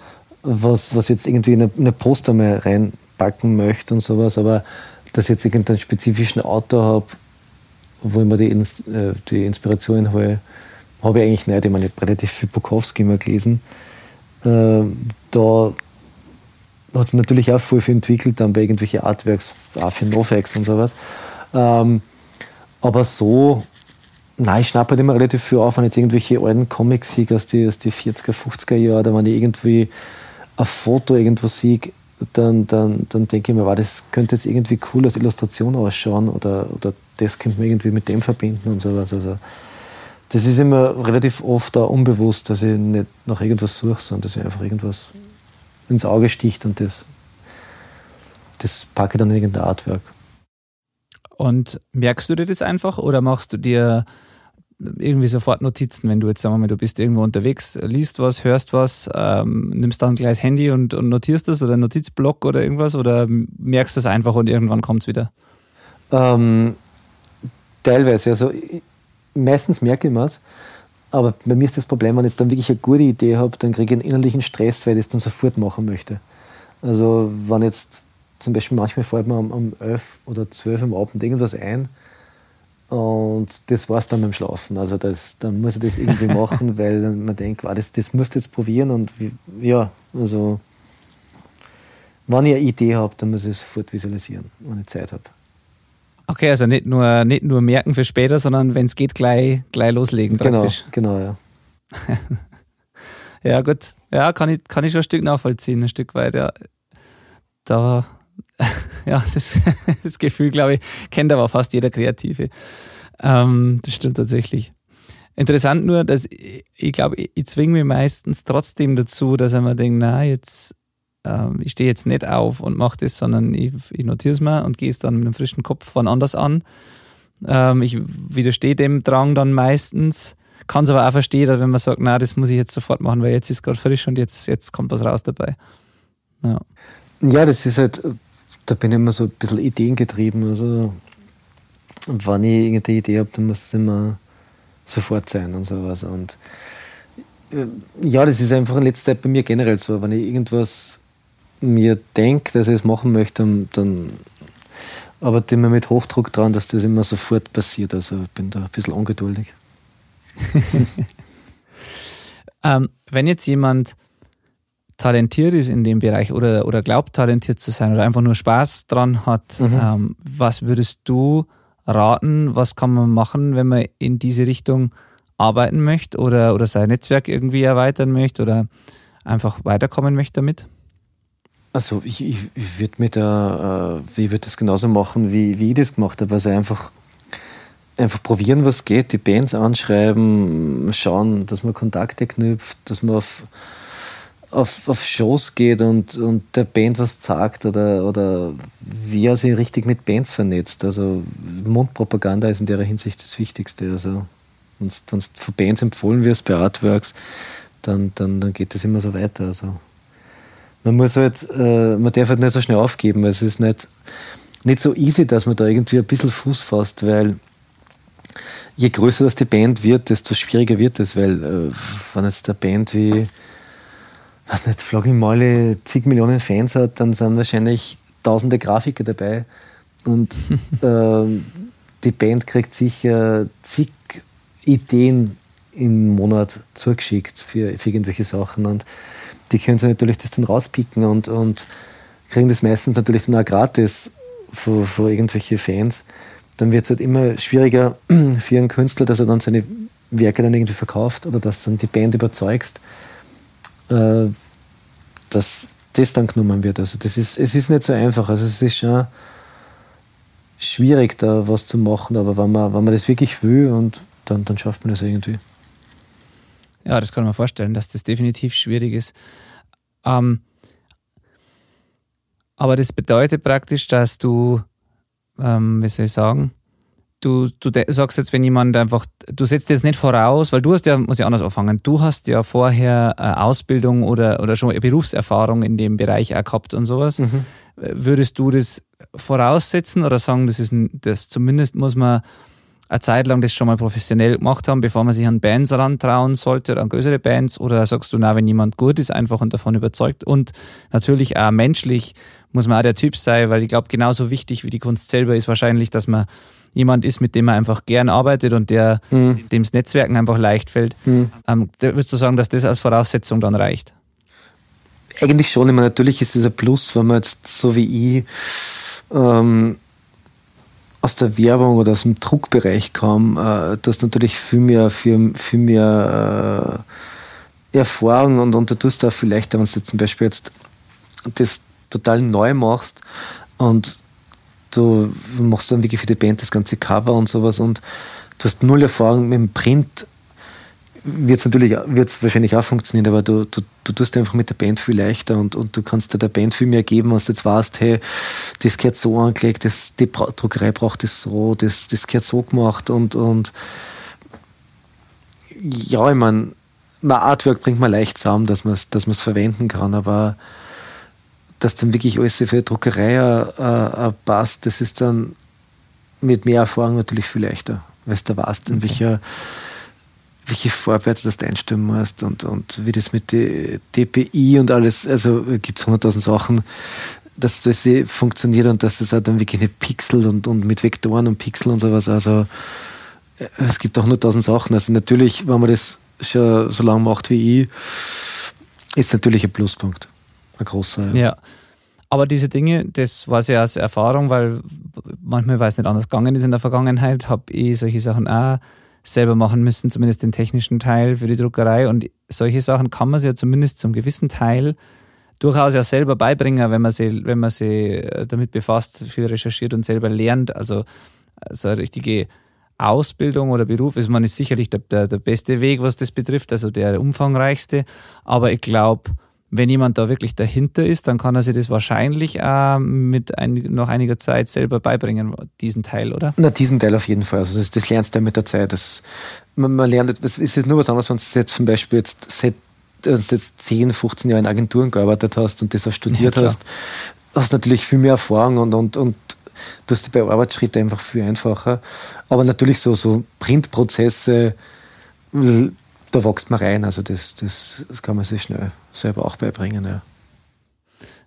was jetzt irgendwie in eine, in eine Poster mal reinpacken möchte und sowas, aber dass ich jetzt irgendeinen spezifischen Autor habe, wo ich mir die, äh, die Inspiration hole, habe ich eigentlich nicht. Ich meine, ich habe relativ viel Bukowski mal gelesen. Äh, da hat sich natürlich auch viel, viel entwickelt, dann bei irgendwelchen Artworks, auch für Novex und sowas. Ähm, aber so, nein, ich schnappe halt immer relativ viel auf, wenn ich irgendwelche alten Comics sehe aus den die 40er, 50er Jahren, oder wenn ich irgendwie ein Foto irgendwo sehe, dann, dann, dann denke ich mir, wow, das könnte jetzt irgendwie cool als Illustration ausschauen oder, oder das könnte man irgendwie mit dem verbinden und sowas. Also, das ist immer relativ oft auch unbewusst, dass ich nicht nach irgendwas suche, sondern dass ich einfach irgendwas ins Auge sticht und das, das packe ich dann in irgendein Artwork. Und merkst du dir das einfach oder machst du dir irgendwie sofort Notizen, wenn du jetzt, sagen wir mal, du bist irgendwo unterwegs, liest was, hörst was, ähm, nimmst dann gleich das Handy und, und notierst das oder einen Notizblock oder irgendwas oder merkst du es einfach und irgendwann kommt es wieder? Ähm, teilweise, also meistens merke ich es, aber bei mir ist das Problem, wenn ich jetzt dann wirklich eine gute Idee habe, dann kriege ich einen innerlichen Stress, weil ich das dann sofort machen möchte. Also wenn jetzt zum Beispiel manchmal fällt mir um, um 11 oder 12 am Abend irgendwas ein und das war es dann beim Schlafen. Also das, dann muss ich das irgendwie machen, weil man denkt, wow, das, das musst du jetzt probieren und wie, ja, also wenn ich eine Idee habe, dann muss ich es sofort visualisieren, wenn ich Zeit habe. Okay, also nicht nur, nicht nur merken für später, sondern wenn es geht, gleich, gleich loslegen genau, praktisch. Genau, genau, ja. ja, gut. Ja, kann ich, kann ich schon ein Stück nachvollziehen, ein Stück weit, ja. Da, ja, das, das Gefühl, glaube ich, kennt aber fast jeder Kreative. Ähm, das stimmt tatsächlich. Interessant nur, dass ich, ich glaube, ich, ich zwinge mich meistens trotzdem dazu, dass ich mir denke, na, jetzt ähm, ich stehe jetzt nicht auf und mache das, sondern ich, ich notiere es mir und gehe es dann mit einem frischen Kopf von anders an. Ähm, ich widerstehe dem Drang dann meistens, kann es aber auch verstehen, wenn man sagt, na, das muss ich jetzt sofort machen, weil jetzt ist gerade frisch und jetzt, jetzt kommt was raus dabei. Ja. ja, das ist halt, da bin ich immer so ein bisschen ideengetrieben. Also, wenn ich irgendeine Idee habe, dann muss es immer sofort sein und sowas. Und äh, ja, das ist einfach in letzter Zeit bei mir generell so. Wenn ich irgendwas mir denke, dass ich es machen möchte, dann arbeite ich immer mit Hochdruck dran, dass das immer sofort passiert. Also ich bin da ein bisschen ungeduldig. ähm, wenn jetzt jemand talentiert ist in dem Bereich oder, oder glaubt, talentiert zu sein oder einfach nur Spaß dran hat, mhm. ähm, was würdest du raten? Was kann man machen, wenn man in diese Richtung arbeiten möchte oder, oder sein Netzwerk irgendwie erweitern möchte oder einfach weiterkommen möchte damit? Also ich, ich, würde mit der, äh, ich das genauso machen, wie, wie ich das gemacht habe. Also einfach, einfach probieren, was geht, die Bands anschreiben, schauen, dass man Kontakte knüpft, dass man auf, auf, auf Shows geht und, und der Band was sagt oder, oder wie er sich richtig mit Bands vernetzt. Also Mundpropaganda ist in der Hinsicht das Wichtigste. Also wenn du von Bands empfohlen wirst bei Artworks, dann, dann, dann geht das immer so weiter. Also man muss halt, äh, man darf halt nicht so schnell aufgeben. Es ist nicht, nicht so easy, dass man da irgendwie ein bisschen Fuß fasst, weil je größer das die Band wird, desto schwieriger wird es, weil äh, wenn jetzt eine Band wie, weiß nicht, Flogging Molly zig Millionen Fans hat, dann sind wahrscheinlich tausende Grafiker dabei und äh, die Band kriegt sicher zig Ideen im Monat zugeschickt für, für irgendwelche Sachen und die können sich natürlich das dann rauspicken und, und kriegen das meistens natürlich dann auch gratis von, von irgendwelche Fans. Dann wird es halt immer schwieriger für einen Künstler, dass er dann seine Werke dann irgendwie verkauft oder dass dann die Band überzeugst, äh, dass das dann genommen wird. Also das ist, es ist nicht so einfach. Also es ist schon schwierig, da was zu machen, aber wenn man, wenn man das wirklich will, und dann, dann schafft man das irgendwie. Ja, das kann man vorstellen, dass das definitiv schwierig ist. Ähm, aber das bedeutet praktisch, dass du, ähm, wie soll ich sagen, du, du sagst jetzt, wenn jemand einfach, du setzt jetzt nicht voraus, weil du hast ja, muss ich anders anfangen, du hast ja vorher äh, Ausbildung oder, oder schon Berufserfahrung in dem Bereich auch gehabt und sowas. Mhm. Würdest du das voraussetzen oder sagen, das ist das zumindest muss man eine Zeit lang das schon mal professionell gemacht haben, bevor man sich an Bands rantrauen sollte oder an größere Bands? Oder sagst du, na, wenn jemand gut ist, einfach und davon überzeugt und natürlich auch menschlich muss man auch der Typ sein, weil ich glaube, genauso wichtig wie die Kunst selber ist wahrscheinlich, dass man jemand ist, mit dem man einfach gern arbeitet und der mhm. dem das Netzwerken einfach leicht fällt. Mhm. Ähm, würdest du sagen, dass das als Voraussetzung dann reicht? Eigentlich schon. Ich meine, natürlich ist es ein Plus, wenn man jetzt so wie ich ähm, aus der Werbung oder aus dem Druckbereich kam, äh, du hast natürlich viel mehr, viel, viel mehr äh, Erfahrung und, und du tust auch vielleicht, wenn du zum Beispiel jetzt das total neu machst und du machst dann wirklich für die Band das ganze Cover und sowas und du hast null Erfahrung mit dem Print, wird es natürlich wird's wahrscheinlich auch funktionieren, aber du, du, du tust einfach mit der Band viel leichter und, und du kannst dir der Band viel mehr geben, wenn du jetzt weißt, hey, das gehört so angelegt, das, die Druckerei braucht das so, das, das gehört so gemacht und, und ja, ich meine, mein Artwork bringt man leicht zusammen, dass man es dass verwenden kann, aber dass dann wirklich alles für die Druckerei äh, äh, passt, das ist dann mit mehr Erfahrung natürlich viel leichter, weil du weißt, in okay. welcher welche Vorwärts das du einstellen musst und, und wie das mit DPI und alles, also gibt es 100.000 Sachen, dass das eh funktioniert und dass das auch dann wirklich nicht pixelt und, und mit Vektoren und Pixel und sowas, also äh, es gibt auch 100.000 Sachen, also natürlich, wenn man das schon so lange macht wie ich, ist natürlich ein Pluspunkt ein großer. Ja. Aber diese Dinge, das war ja aus Erfahrung, weil manchmal, weil es nicht anders gegangen ist in der Vergangenheit, habe ich solche Sachen auch selber machen müssen, zumindest den technischen Teil für die Druckerei. Und solche Sachen kann man sich ja zumindest zum gewissen Teil durchaus ja selber beibringen, wenn man sie, wenn man sie äh, damit befasst, viel recherchiert und selber lernt. Also so eine richtige Ausbildung oder Beruf ist man ist sicherlich der, der, der beste Weg, was das betrifft, also der umfangreichste. Aber ich glaube, wenn jemand da wirklich dahinter ist, dann kann er sich das wahrscheinlich äh, mit ein, nach einiger Zeit selber beibringen, diesen Teil, oder? Na, diesen Teil auf jeden Fall. Also das, das lernst du mit der Zeit. Das, man, man lernt, es ist nur was anderes, wenn du jetzt zum Beispiel jetzt seit jetzt 10, 15 Jahren in Agenturen gearbeitet hast und das auch studiert ja, hast, hast natürlich viel mehr Erfahrung und, und, und du hast bei Arbeitsschritten einfach viel einfacher. Aber natürlich so, so Printprozesse, da wächst man rein. Also das, das, das kann man sich schnell selber auch beibringen. Ja.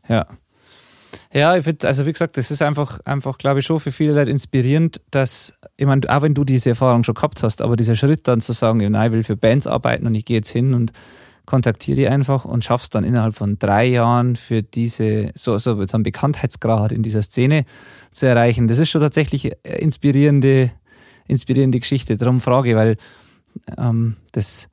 Ja. Ja, ich finde, also wie gesagt, das ist einfach, einfach glaube ich, schon für viele Leute inspirierend, dass, ich meine, auch wenn du diese Erfahrung schon gehabt hast, aber dieser Schritt dann zu sagen, ich will für Bands arbeiten und ich gehe jetzt hin und kontaktiere die einfach und schaffst dann innerhalb von drei Jahren für diese, so, so, so einen Bekanntheitsgrad in dieser Szene zu erreichen. Das ist schon tatsächlich inspirierende, inspirierende Geschichte. Darum frage ich, weil ähm, das,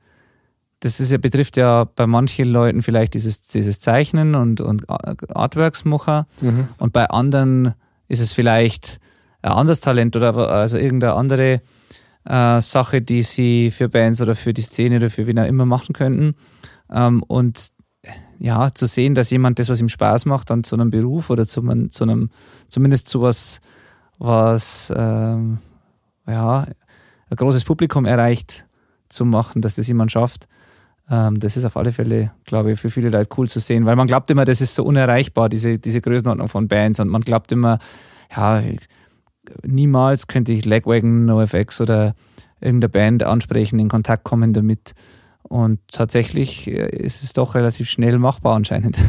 das ist ja, betrifft ja bei manchen Leuten vielleicht dieses, dieses Zeichnen und, und Artworks machen mhm. und bei anderen ist es vielleicht ein anderes Talent oder also irgendeine andere äh, Sache, die sie für Bands oder für die Szene oder für wen auch immer machen könnten. Ähm, und ja, zu sehen, dass jemand das, was ihm Spaß macht, dann zu einem Beruf oder zu einem, zu einem zumindest zu was, was ähm, ja, ein großes Publikum erreicht zu machen, dass das jemand schafft, das ist auf alle Fälle, glaube ich, für viele Leute cool zu sehen, weil man glaubt immer, das ist so unerreichbar, diese, diese Größenordnung von Bands und man glaubt immer, ja, niemals könnte ich Legwagon, NoFX oder irgendeine Band ansprechen, in Kontakt kommen damit. Und tatsächlich äh, ist es doch relativ schnell machbar anscheinend.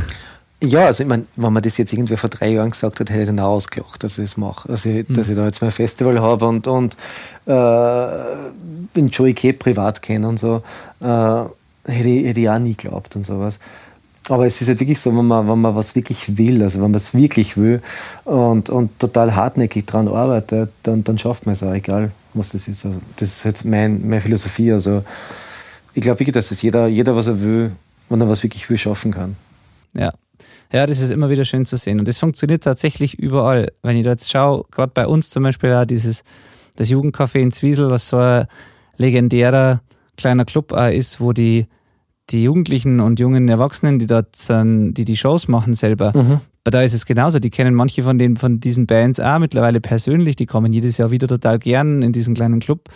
Ja, also ich meine, wenn man das jetzt irgendwie vor drei Jahren gesagt hat, hätte ich dann auch ausgelacht, dass ich das mache. Also, mhm. dass ich da jetzt mein Festival habe und, und äh, bin Joey K privat kenne und so, äh, hätte, ich, hätte ich auch nie geglaubt und sowas. Aber es ist halt wirklich so, wenn man, wenn man was wirklich will, also wenn man es wirklich will und, und total hartnäckig daran arbeitet, dann, dann schafft man es auch, egal was das ist. Also das ist halt mein, meine Philosophie. Also ich glaube wirklich, dass das jeder, jeder, was er will, wenn er was wirklich will, schaffen kann. Ja. Ja, das ist immer wieder schön zu sehen. Und das funktioniert tatsächlich überall. Wenn ich da jetzt schaue, gerade bei uns zum Beispiel auch dieses, das Jugendcafé in Zwiesel, was so ein legendärer kleiner Club ist, wo die, die Jugendlichen und jungen Erwachsenen, die dort sind, die die Shows machen selber, mhm. da ist es genauso. Die kennen manche von den, von diesen Bands auch mittlerweile persönlich. Die kommen jedes Jahr wieder total gern in diesen kleinen Club.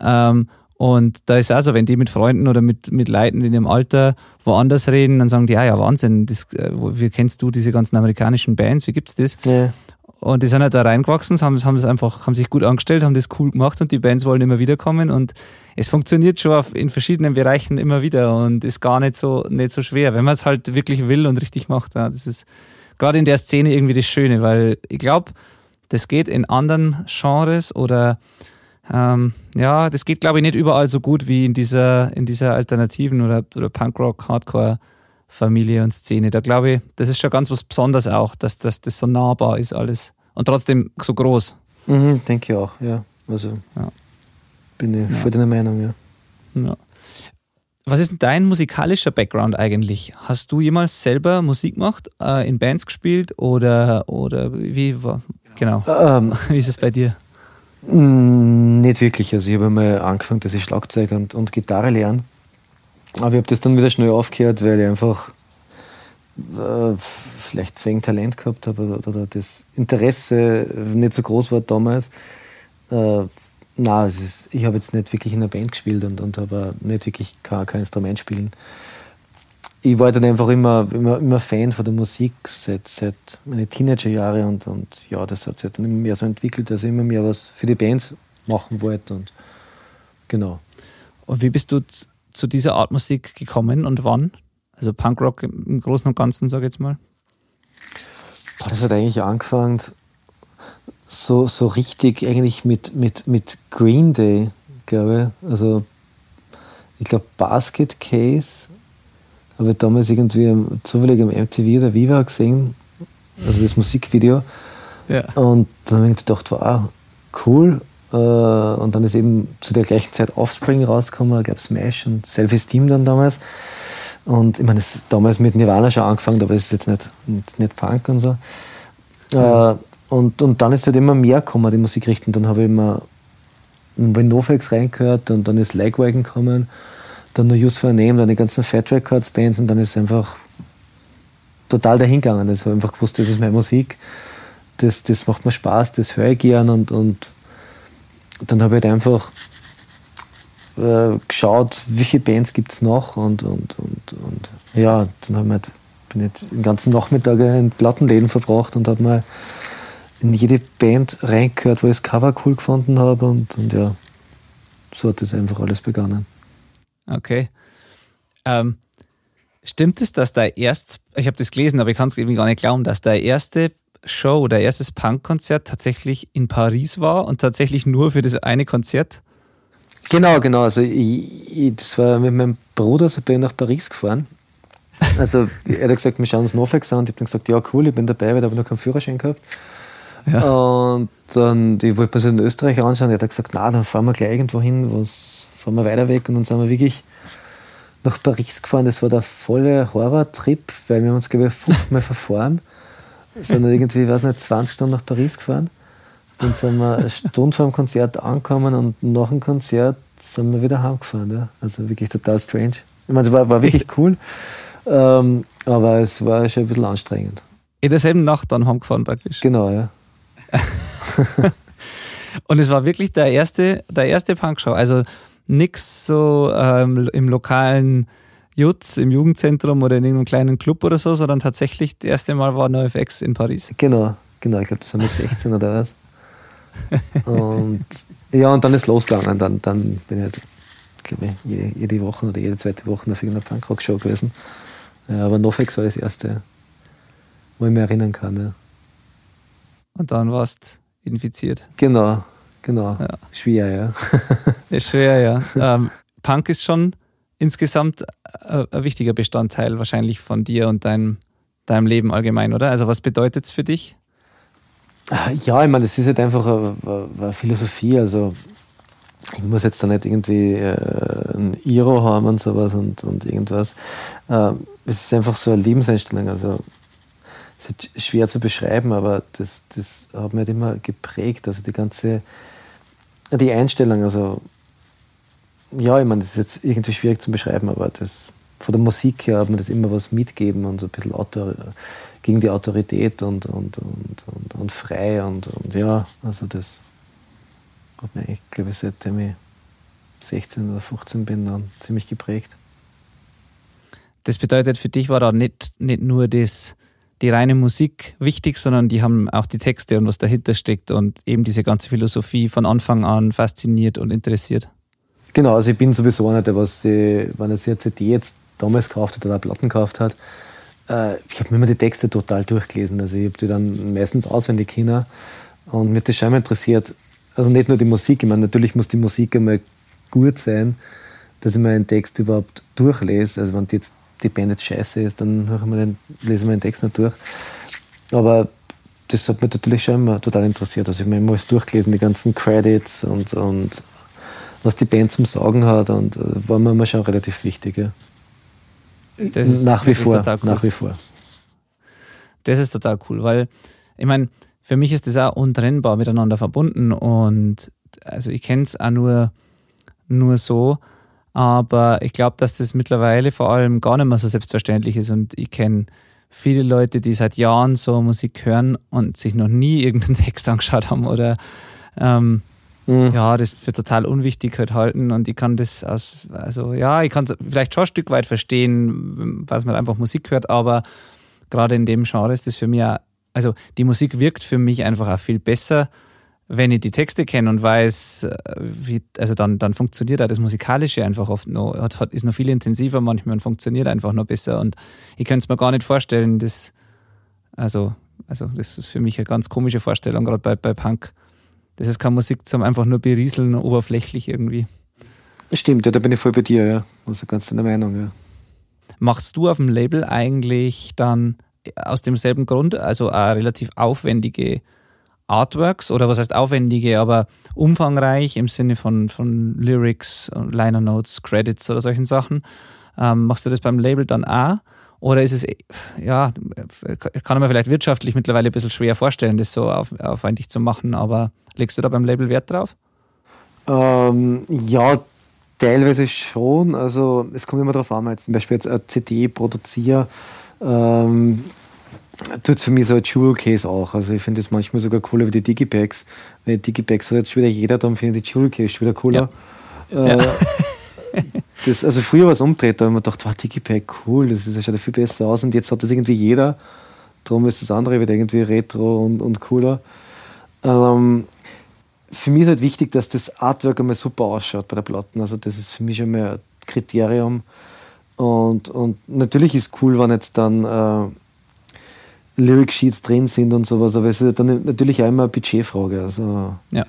Ähm, und da ist auch so, wenn die mit Freunden oder mit, mit Leuten in ihrem Alter woanders reden, dann sagen die, ja, ja, Wahnsinn, das, äh, wie kennst du diese ganzen amerikanischen Bands, wie gibt's das? Ja. Und die sind halt da reingewachsen, haben, haben es einfach, haben sich gut angestellt, haben das cool gemacht und die Bands wollen immer wieder kommen und es funktioniert schon auf, in verschiedenen Bereichen immer wieder und ist gar nicht so, nicht so schwer, wenn man es halt wirklich will und richtig macht. Ja, das ist gerade in der Szene irgendwie das Schöne, weil ich glaube, das geht in anderen Genres oder ähm, ja, das geht, glaube ich, nicht überall so gut wie in dieser, in dieser alternativen oder, oder Punkrock, Hardcore-Familie und Szene. Da glaube ich, das ist schon ganz was Besonderes auch, dass, dass das so nahbar ist alles. Und trotzdem so groß. Mhm, denke ich auch, ja. Also ja. bin ich ja. voll deiner Meinung, ja. ja. Was ist denn dein musikalischer Background eigentlich? Hast du jemals selber Musik gemacht, äh, in Bands gespielt oder, oder wie war? Genau. Ähm, wie ist es bei dir? Nicht wirklich. Also ich habe einmal angefangen, dass ich Schlagzeug und, und Gitarre lerne. Aber ich habe das dann wieder schnell aufgehört, weil ich einfach äh, vielleicht zwingend Talent gehabt habe oder, das Interesse nicht so groß war damals. Äh, Nein, ich habe jetzt nicht wirklich in einer Band gespielt und, und habe nicht wirklich kein, kein Instrument spielen ich war dann einfach immer, immer, immer Fan von der Musik seit, seit meine Teenagerjahre und, und ja, das hat sich dann immer mehr so entwickelt, dass ich immer mehr was für die Bands machen wollte und genau. Und wie bist du zu dieser Art Musik gekommen und wann? Also Punkrock im Großen und Ganzen, sag ich jetzt mal. Das hat eigentlich angefangen so, so richtig eigentlich mit, mit, mit Green Day, glaube ich. Also ich glaube Basket Case habe ich damals irgendwie zufällig am MTV oder Viva gesehen, also das Musikvideo. Ja. Und dann habe ich gedacht, wow, cool. Äh, und dann ist eben zu der gleichen Zeit Offspring rausgekommen, da gab es Smash und Self-Esteem dann damals. Und ich meine, es ist damals mit Nirvana schon angefangen, aber es ist jetzt nicht, nicht, nicht Punk und so. Mhm. und, und dann ist halt immer mehr gekommen, die Musikrichtung. Dann habe ich immer in NoFX reingehört und dann ist Legwagon gekommen dann nur Use for a Name, dann die ganzen Fat Records Bands und dann ist es einfach total dahingegangen. Ich habe einfach gewusst, das ist meine Musik, das, das macht mir Spaß, das höre ich gern und, und dann habe ich halt einfach äh, geschaut, welche Bands gibt es noch und, und, und, und ja, dann habe ich halt, bin ich den ganzen Nachmittag in Plattenläden verbracht und habe mal in jede Band reingehört, wo ich das Cover cool gefunden habe und, und ja, so hat das einfach alles begonnen. Okay. Ähm, stimmt es, dass der erst, ich habe das gelesen, aber ich kann es irgendwie gar nicht glauben, dass der erste Show oder erstes Punkkonzert tatsächlich in Paris war und tatsächlich nur für das eine Konzert? Genau, genau. Also ich, ich, das war mit meinem Bruder, so bin ich nach Paris gefahren. Also er hat gesagt, wir schauen uns Nofex an. Ich habe dann gesagt, ja cool, ich bin dabei, weil ich habe noch keinen Führerschein gehabt. Ja. Und dann, ich wollte mir so in Österreich anschauen. Er hat gesagt, na, dann fahren wir gleich irgendwo hin, was fahren wir weiter weg und dann sind wir wirklich nach Paris gefahren. Das war der volle Horrortrip, weil wir haben uns, glaube ich, fünfmal verfahren. Sind dann irgendwie, weiß nicht, 20 Stunden nach Paris gefahren. Dann sind wir eine Stunde vor dem Konzert angekommen und nach dem Konzert sind wir wieder heimgefahren. Ja. Also wirklich total strange. Ich meine, es war, war wirklich cool, ähm, aber es war schon ein bisschen anstrengend. In derselben Nacht dann heimgefahren praktisch? Genau, ja. und es war wirklich der erste, der erste Punkshow. Also nichts so ähm, im lokalen Jutz, im Jugendzentrum oder in irgendeinem kleinen Club oder so, sondern tatsächlich das erste Mal war NoFX in Paris. Genau, genau, ich glaube, das war mit 16 oder was. Und ja, und dann ist losgegangen. Dann, dann bin ich halt, glaube ich, jede, jede, Woche oder jede zweite Woche auf irgendeiner Punkrock-Show gewesen. Ja, aber NoFX war das erste. wo ich mich erinnern kann. Ja. Und dann warst du infiziert. Genau, genau. Ja. Schwer, ja. ist schwer, ja. Ähm, Punk ist schon insgesamt äh, ein wichtiger Bestandteil wahrscheinlich von dir und deinem, deinem Leben allgemein, oder? Also was bedeutet es für dich? Ja, ich meine, das ist halt einfach eine, eine Philosophie. Also ich muss jetzt da nicht irgendwie äh, ein Iro haben und sowas und, und irgendwas. Äh, es ist einfach so eine Lebenseinstellung. Also es ist schwer zu beschreiben, aber das, das hat mich halt immer geprägt. Also die ganze, die Einstellung, also ja, ich meine, das ist jetzt irgendwie schwierig zu beschreiben, aber das, von der Musik her hat mir das immer was mitgeben und so ein bisschen Autor, gegen die Autorität und, und, und, und, und frei und, und ja, also das hat mir echt, glaube ich, seitdem ich 16 oder 15 bin, dann ziemlich geprägt. Das bedeutet, für dich war da nicht, nicht nur das, die reine Musik wichtig, sondern die haben auch die Texte und was dahinter steckt und eben diese ganze Philosophie von Anfang an fasziniert und interessiert. Genau, also ich bin sowieso einer, der was, die, wenn er sich eine CD jetzt damals gekauft hat oder Platten gekauft hat, äh, ich habe mir immer die Texte total durchgelesen. Also ich habe die dann meistens auswendig kennen und mich das schon immer interessiert. Also nicht nur die Musik, ich meine, natürlich muss die Musik einmal gut sein, dass ich mir einen Text überhaupt durchlese. Also wenn die jetzt die Band jetzt scheiße ist, dann den, lesen wir den Text nicht durch. Aber das hat mich natürlich schon immer total interessiert. Also ich habe mir immer alles durchgelesen, die ganzen Credits und, und was die Band zum Sagen hat und äh, war mir immer schon relativ wichtig. Ja. Das ist, nach wie vor, cool. nach wie vor. Das ist total cool, weil ich meine, für mich ist das auch untrennbar miteinander verbunden und also ich kenne es auch nur, nur so, aber ich glaube, dass das mittlerweile vor allem gar nicht mehr so selbstverständlich ist und ich kenne viele Leute, die seit Jahren so Musik hören und sich noch nie irgendeinen Text angeschaut haben oder ähm, mhm. ja, das für total unwichtig halt halten und ich kann das aus, also ja, ich kann es vielleicht schon ein Stück weit verstehen, was man einfach Musik hört, aber gerade in dem Genre ist das für mich auch, also die Musik wirkt für mich einfach auch viel besser, wenn ich die Texte kenne und weiß, äh, wie, also dann, dann funktioniert auch das Musikalische einfach oft noch, hat, hat, ist noch viel intensiver manchmal und funktioniert einfach noch besser. Und ich könnte es mir gar nicht vorstellen, das, also, also das ist für mich eine ganz komische Vorstellung, gerade bei, bei Punk. Das ist keine Musik zum einfach nur berieseln, oberflächlich irgendwie. Stimmt, ja, da bin ich voll bei dir, ja. Also ganz in der Meinung, ja. Machst du auf dem Label eigentlich dann aus demselben Grund, also relativ aufwendige Artworks oder was heißt aufwendige, aber umfangreich im Sinne von, von Lyrics, Liner Notes, Credits oder solchen Sachen. Ähm, machst du das beim Label dann auch? Oder ist es, ja, kann man vielleicht wirtschaftlich mittlerweile ein bisschen schwer vorstellen, das so auf, aufwendig zu machen, aber legst du da beim Label Wert drauf? Ähm, ja, teilweise schon. Also es kommt immer darauf an, wenn ich zum Beispiel jetzt eine CD produziere, ähm, tut es für mich so ein Jewel Case auch. Also ich finde es manchmal sogar cooler wie die Digipacks. Weil Digipacks hat jetzt schon wieder jeder, darum finde ich die Jewel Case schon wieder cooler. Ja. Äh, ja. das, also früher war es umgedreht, da habe ich mir gedacht, wow, Digipack, cool, das, ist, das schaut ja viel besser aus und jetzt hat das irgendwie jeder. Darum ist das andere wieder irgendwie retro und, und cooler. Ähm, für mich ist halt wichtig, dass das Artwork einmal super ausschaut bei der Platten. Also das ist für mich schon mal ein Kriterium. Und, und natürlich ist es cool, wenn jetzt dann äh, Lyric Sheets drin sind und sowas, aber es ist dann natürlich auch immer eine Budgetfrage. Also ja.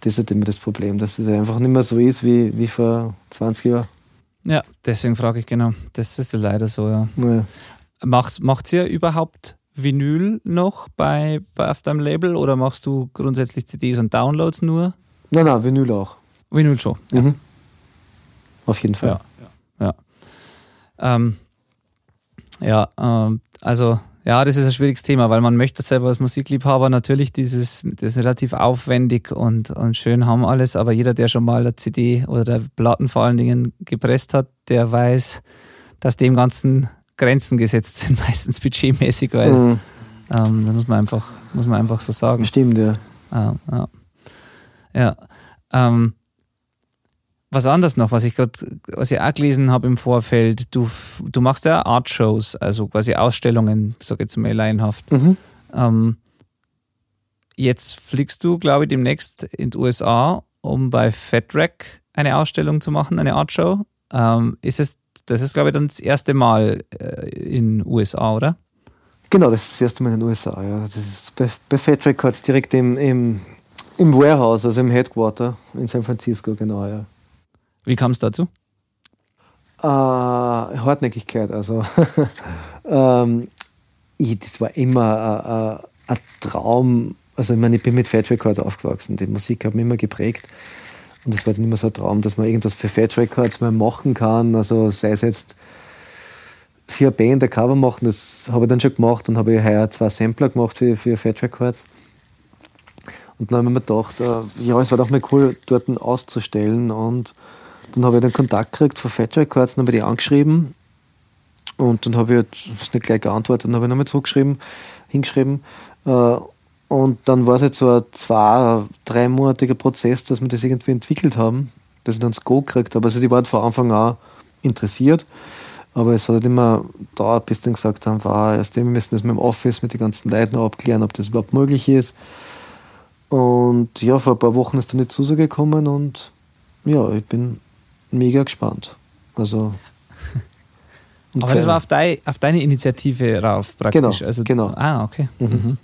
das ist halt immer das Problem, dass es einfach nicht mehr so ist wie, wie vor 20 Jahren. Ja, deswegen frage ich genau. Das ist leider so, ja. ja. Macht, macht ihr überhaupt Vinyl noch bei, bei auf deinem Label oder machst du grundsätzlich CDs und Downloads nur? Nein, nein, Vinyl auch. Vinyl schon. Ja. Mhm. Auf jeden Fall. Ja, ja. Ähm, ja ähm, also ja, das ist ein schwieriges Thema, weil man möchte selber als Musikliebhaber natürlich dieses, das relativ aufwendig und, und schön haben alles, aber jeder, der schon mal eine CD oder der Platten vor allen Dingen gepresst hat, der weiß, dass dem Ganzen Grenzen gesetzt sind, meistens budgetmäßig, weil mhm. ähm, da muss man einfach, muss man einfach so sagen. Stimmt, ja. Ähm, ja. ja. Ähm, was anderes noch, was ich gerade, was ich auch gelesen habe im Vorfeld, du, du machst ja Art-Shows, also quasi Ausstellungen, sag ich jetzt mal laienhaft. Mhm. Ähm, jetzt fliegst du, glaube ich, demnächst in die USA, um bei FedRack eine Ausstellung zu machen, eine Art-Show. Ähm, ist es, das ist, glaube ich, dann das erste Mal äh, in USA, oder? Genau, das ist das erste Mal in den USA, ja. Das ist bei, bei Fat Records direkt im, im, im Warehouse, also im Headquarter in San Francisco, genau, ja. Wie kam es dazu? Äh, Hartnäckigkeit, also ähm, ich, das war immer äh, äh, ein Traum. Also ich meine, ich bin mit Fat Records aufgewachsen. Die Musik hat mich immer geprägt. Und es war dann immer so ein Traum, dass man irgendwas für Fat Records mal machen kann. Also sei es jetzt für eine Band ein Cover machen, das habe ich dann schon gemacht und habe ich heuer zwei Sampler gemacht für, für Fat Records. Und dann habe ich mir gedacht, äh, ja, es war doch mal cool, dort auszustellen. Und dann habe ich den Kontakt gekriegt von Fat Records, dann habe ich die angeschrieben. Und dann habe ich halt nicht gleich geantwortet, dann habe ich nochmal zurückgeschrieben, hingeschrieben. Äh, und dann war es jetzt so ein zwei-, dreimonatiger Prozess, dass wir das irgendwie entwickelt haben, dass ich dann das Go gekriegt habe. Also, die waren von Anfang an interessiert. Aber es hat halt immer dauert, bis dann gesagt haben, war erst wir müssen das mit dem Office, mit den ganzen Leuten abklären, ob das überhaupt möglich ist. Und ja, vor ein paar Wochen ist dann die Zusage gekommen und ja, ich bin mega gespannt. Also. Aber das war auf, dein, auf, deine Initiative rauf praktisch. Genau, also, genau. Ah, okay. Mhm. Mhm.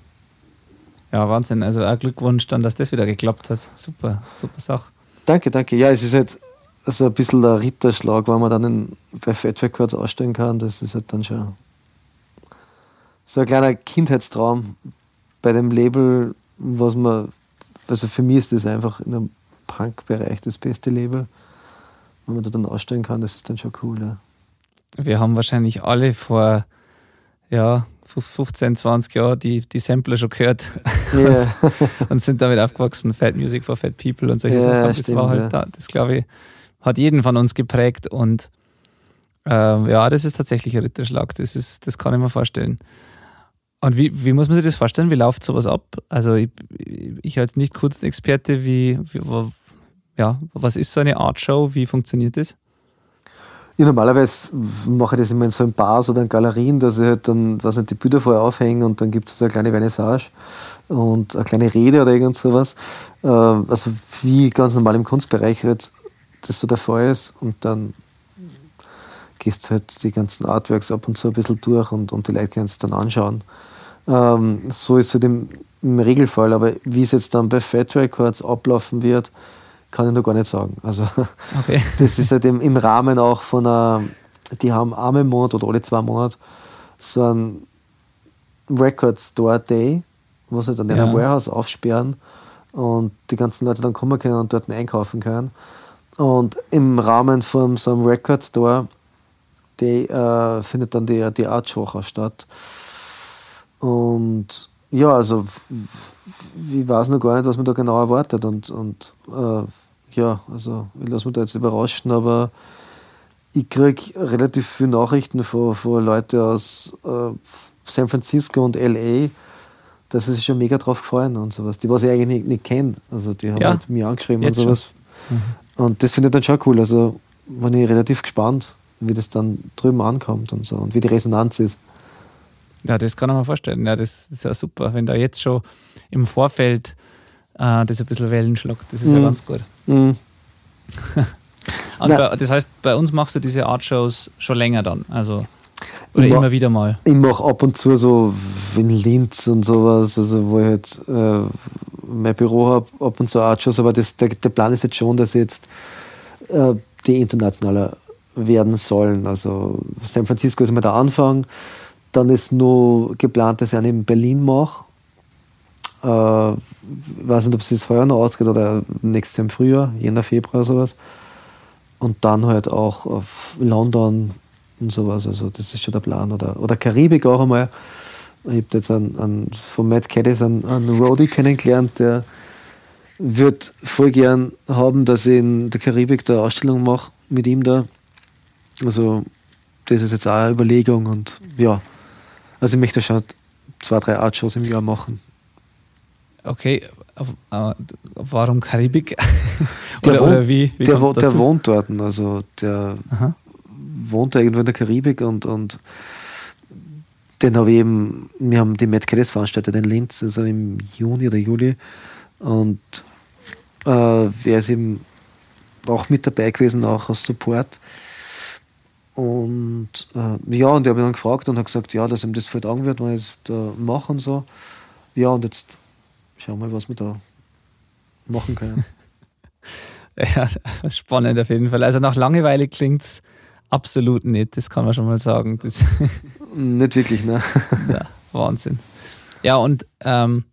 Ja, Wahnsinn. Also auch Glückwunsch dann, dass das wieder geklappt hat. Super, super Sache. Danke, danke. Ja, es ist halt also ein bisschen der Ritterschlag, wenn man dann in, bei Fat Records ausstellen kann. Das ist halt dann schon so ein kleiner Kindheitstraum bei dem Label, was man, also für mich ist das einfach in einem Punk-Bereich das beste Label. Wenn man da dann ausstellen kann, das ist dann schon cool. Ja. Wir haben wahrscheinlich alle vor ja, 15, 20 Jahren die, die Sampler schon gehört yeah. und, und, sind damit aufgewachsen. Fat Music for Fat People und solche ja, Sachen. Das stimmt, war halt ja. da, das glaube ich, hat jeden von uns geprägt und ähm, ja, das ist tatsächlich ein Ritterschlag. Das, ist, das kann ich mir vorstellen. Und wie, wie muss man sich das vorstellen? Wie läuft sowas ab? Also ich, ich als nicht kurz Experte, wie, wie, ja, was ist so eine Art Show? Wie funktioniert das? Ja, normalerweise mache ich das immer in so einem Bars oder in Galerien, dass ich halt dann was die Bilder vorher aufhänge und dann gibt es so eine kleine Vernissage und eine kleine Rede oder irgend sowas. Also wie ganz normal im Kunstbereich halt das so der Fall ist und dann gehst halt die ganzen Artworks ab und zu ein bisschen durch und, und die Leute können es dann anschauen. Ähm, so ist es halt im, im, Regelfall, aber wie es jetzt dann bei Fat Records ablaufen wird, kann ich noch gar nicht sagen. Also okay. das ist halt im, im Rahmen auch von einer, die haben einmal im Monat oder alle zwei Monate so ein Record Store Day, wo sie dann in einem Warehouse aufsperren und die ganzen Leute dann kommen können und dort einkaufen können. Und im Rahmen von so einem Record Store die, äh, findet dann die, die Artwoche statt. Und ja, also ich weiß noch gar nicht, was man da genau erwartet. Und, und äh, ja, also ich lasse mich da jetzt überraschen, aber ich kriege relativ viele Nachrichten von, von Leuten aus äh, San Francisco und LA, dass sie sich schon mega drauf freuen und sowas. Die, was ich eigentlich nicht, nicht kenne. Also die haben Ja, halt mich angeschrieben und sowas. Mhm. Und das finde ich dann schon cool. Also bin ich relativ gespannt, wie das dann drüben ankommt und so und wie die Resonanz ist. Ja, das kann ich mir vorstellen. Ja, das ist ja super, wenn da jetzt schon im Vorfeld äh, das ein bisschen Wellen schlagt. Das ist ja Mhm. ganz gut. Mhm. Bei, das heißt, bei uns machst du diese Art-Shows schon länger dann. Also, oder Immer- immer wieder mal. Ich mache ab und zu so in Linz und sowas, also wo ich halt äh, mein Büro habe, ab und zu Artshows, aber das, der, der Plan ist jetzt schon, dass jetzt äh, die internationaler werden sollen. Also San Francisco ist mal der Anfang, dann ist nur geplant, dass ich einen in Berlin mache. Äh, weiß nicht, ob es das heuer noch ausgeht oder nächstes Jahr im Frühjahr, Jänner, Februar sowas. Und dann halt auch auf London und sowas. Also das ist schon der Plan. Oder, oder Karibik auch einmal. Ich habe jetzt einen, einen, von Matt Caddis einen, einen Roadie kennengelernt, der wird voll gern haben, dass ich in der Karibik da Ausstellung mache mit ihm da. Also das ist jetzt auch eine Überlegung und ja. Also ich möchte schon zwei, drei Artshows im Jahr machen. Okay, äh, warum Karibik? Der oder, wohnt- oder wie? wie der, wo, der wohnt dort. Also der Aha. wohnt irgendwo in der Karibik und, und den habe ich eben, wir haben die Mad Caddies veranstaltet in Linz, also im Juni oder Juli. Und äh, er ist eben auch mit dabei gewesen, auch aus Support. Und äh, ja, und ich habe ihn dann gefragt und hat gesagt, ja, dass ihm das voll taugen wird, wenn ich das da mache und so. Ja, und jetzt schauen wir mal, was wir da machen können. ja, spannend auf jeden Fall. Also nach Langeweile klingt es absolut nicht, das kann man schon mal sagen. Das nicht wirklich, ne? ja, Wahnsinn. Ja, und ähm,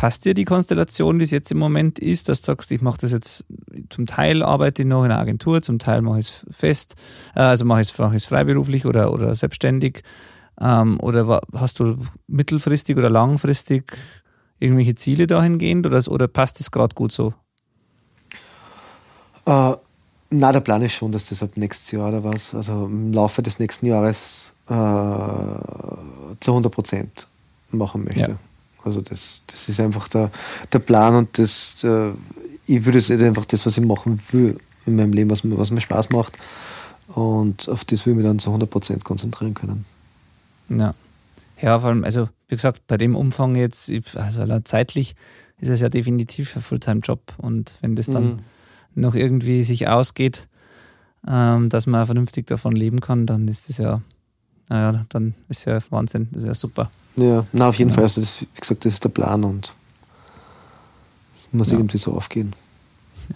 passt dir die Konstellation, die es jetzt im Moment ist, dass du sagst, ich mache das jetzt, zum Teil arbeite ich noch in einer Agentur, zum Teil mache ich es fest, äh, also mache ich es freiberuflich oder, oder selbstständig. Ähm, oder hast du mittelfristig oder langfristig irgendwelche Ziele dahingehend oder, oder passt das gerade gut so? Äh, na, der Plan ist schon, dass das ab nächstes Jahr oder was, also im Laufe des nächsten Jahres äh, zu 100 Prozent machen möchte. Ja. Also das, das ist einfach der, der Plan und das, äh, ich würde es einfach das, was ich machen will in meinem Leben, was mir, was mir Spaß macht. Und auf das will ich mich dann zu 100 Prozent konzentrieren können. Ja. Ja, vor allem, also wie gesagt, bei dem Umfang jetzt, also zeitlich ist es ja definitiv ein Fulltime-Job. Und wenn das dann mhm. noch irgendwie sich ausgeht, ähm, dass man vernünftig davon leben kann, dann ist das ja, naja, dann ist ja Wahnsinn, das ist ja super. Ja, na auf jeden ja. Fall. Also das, wie gesagt, das ist der Plan und muss ja. irgendwie so aufgehen.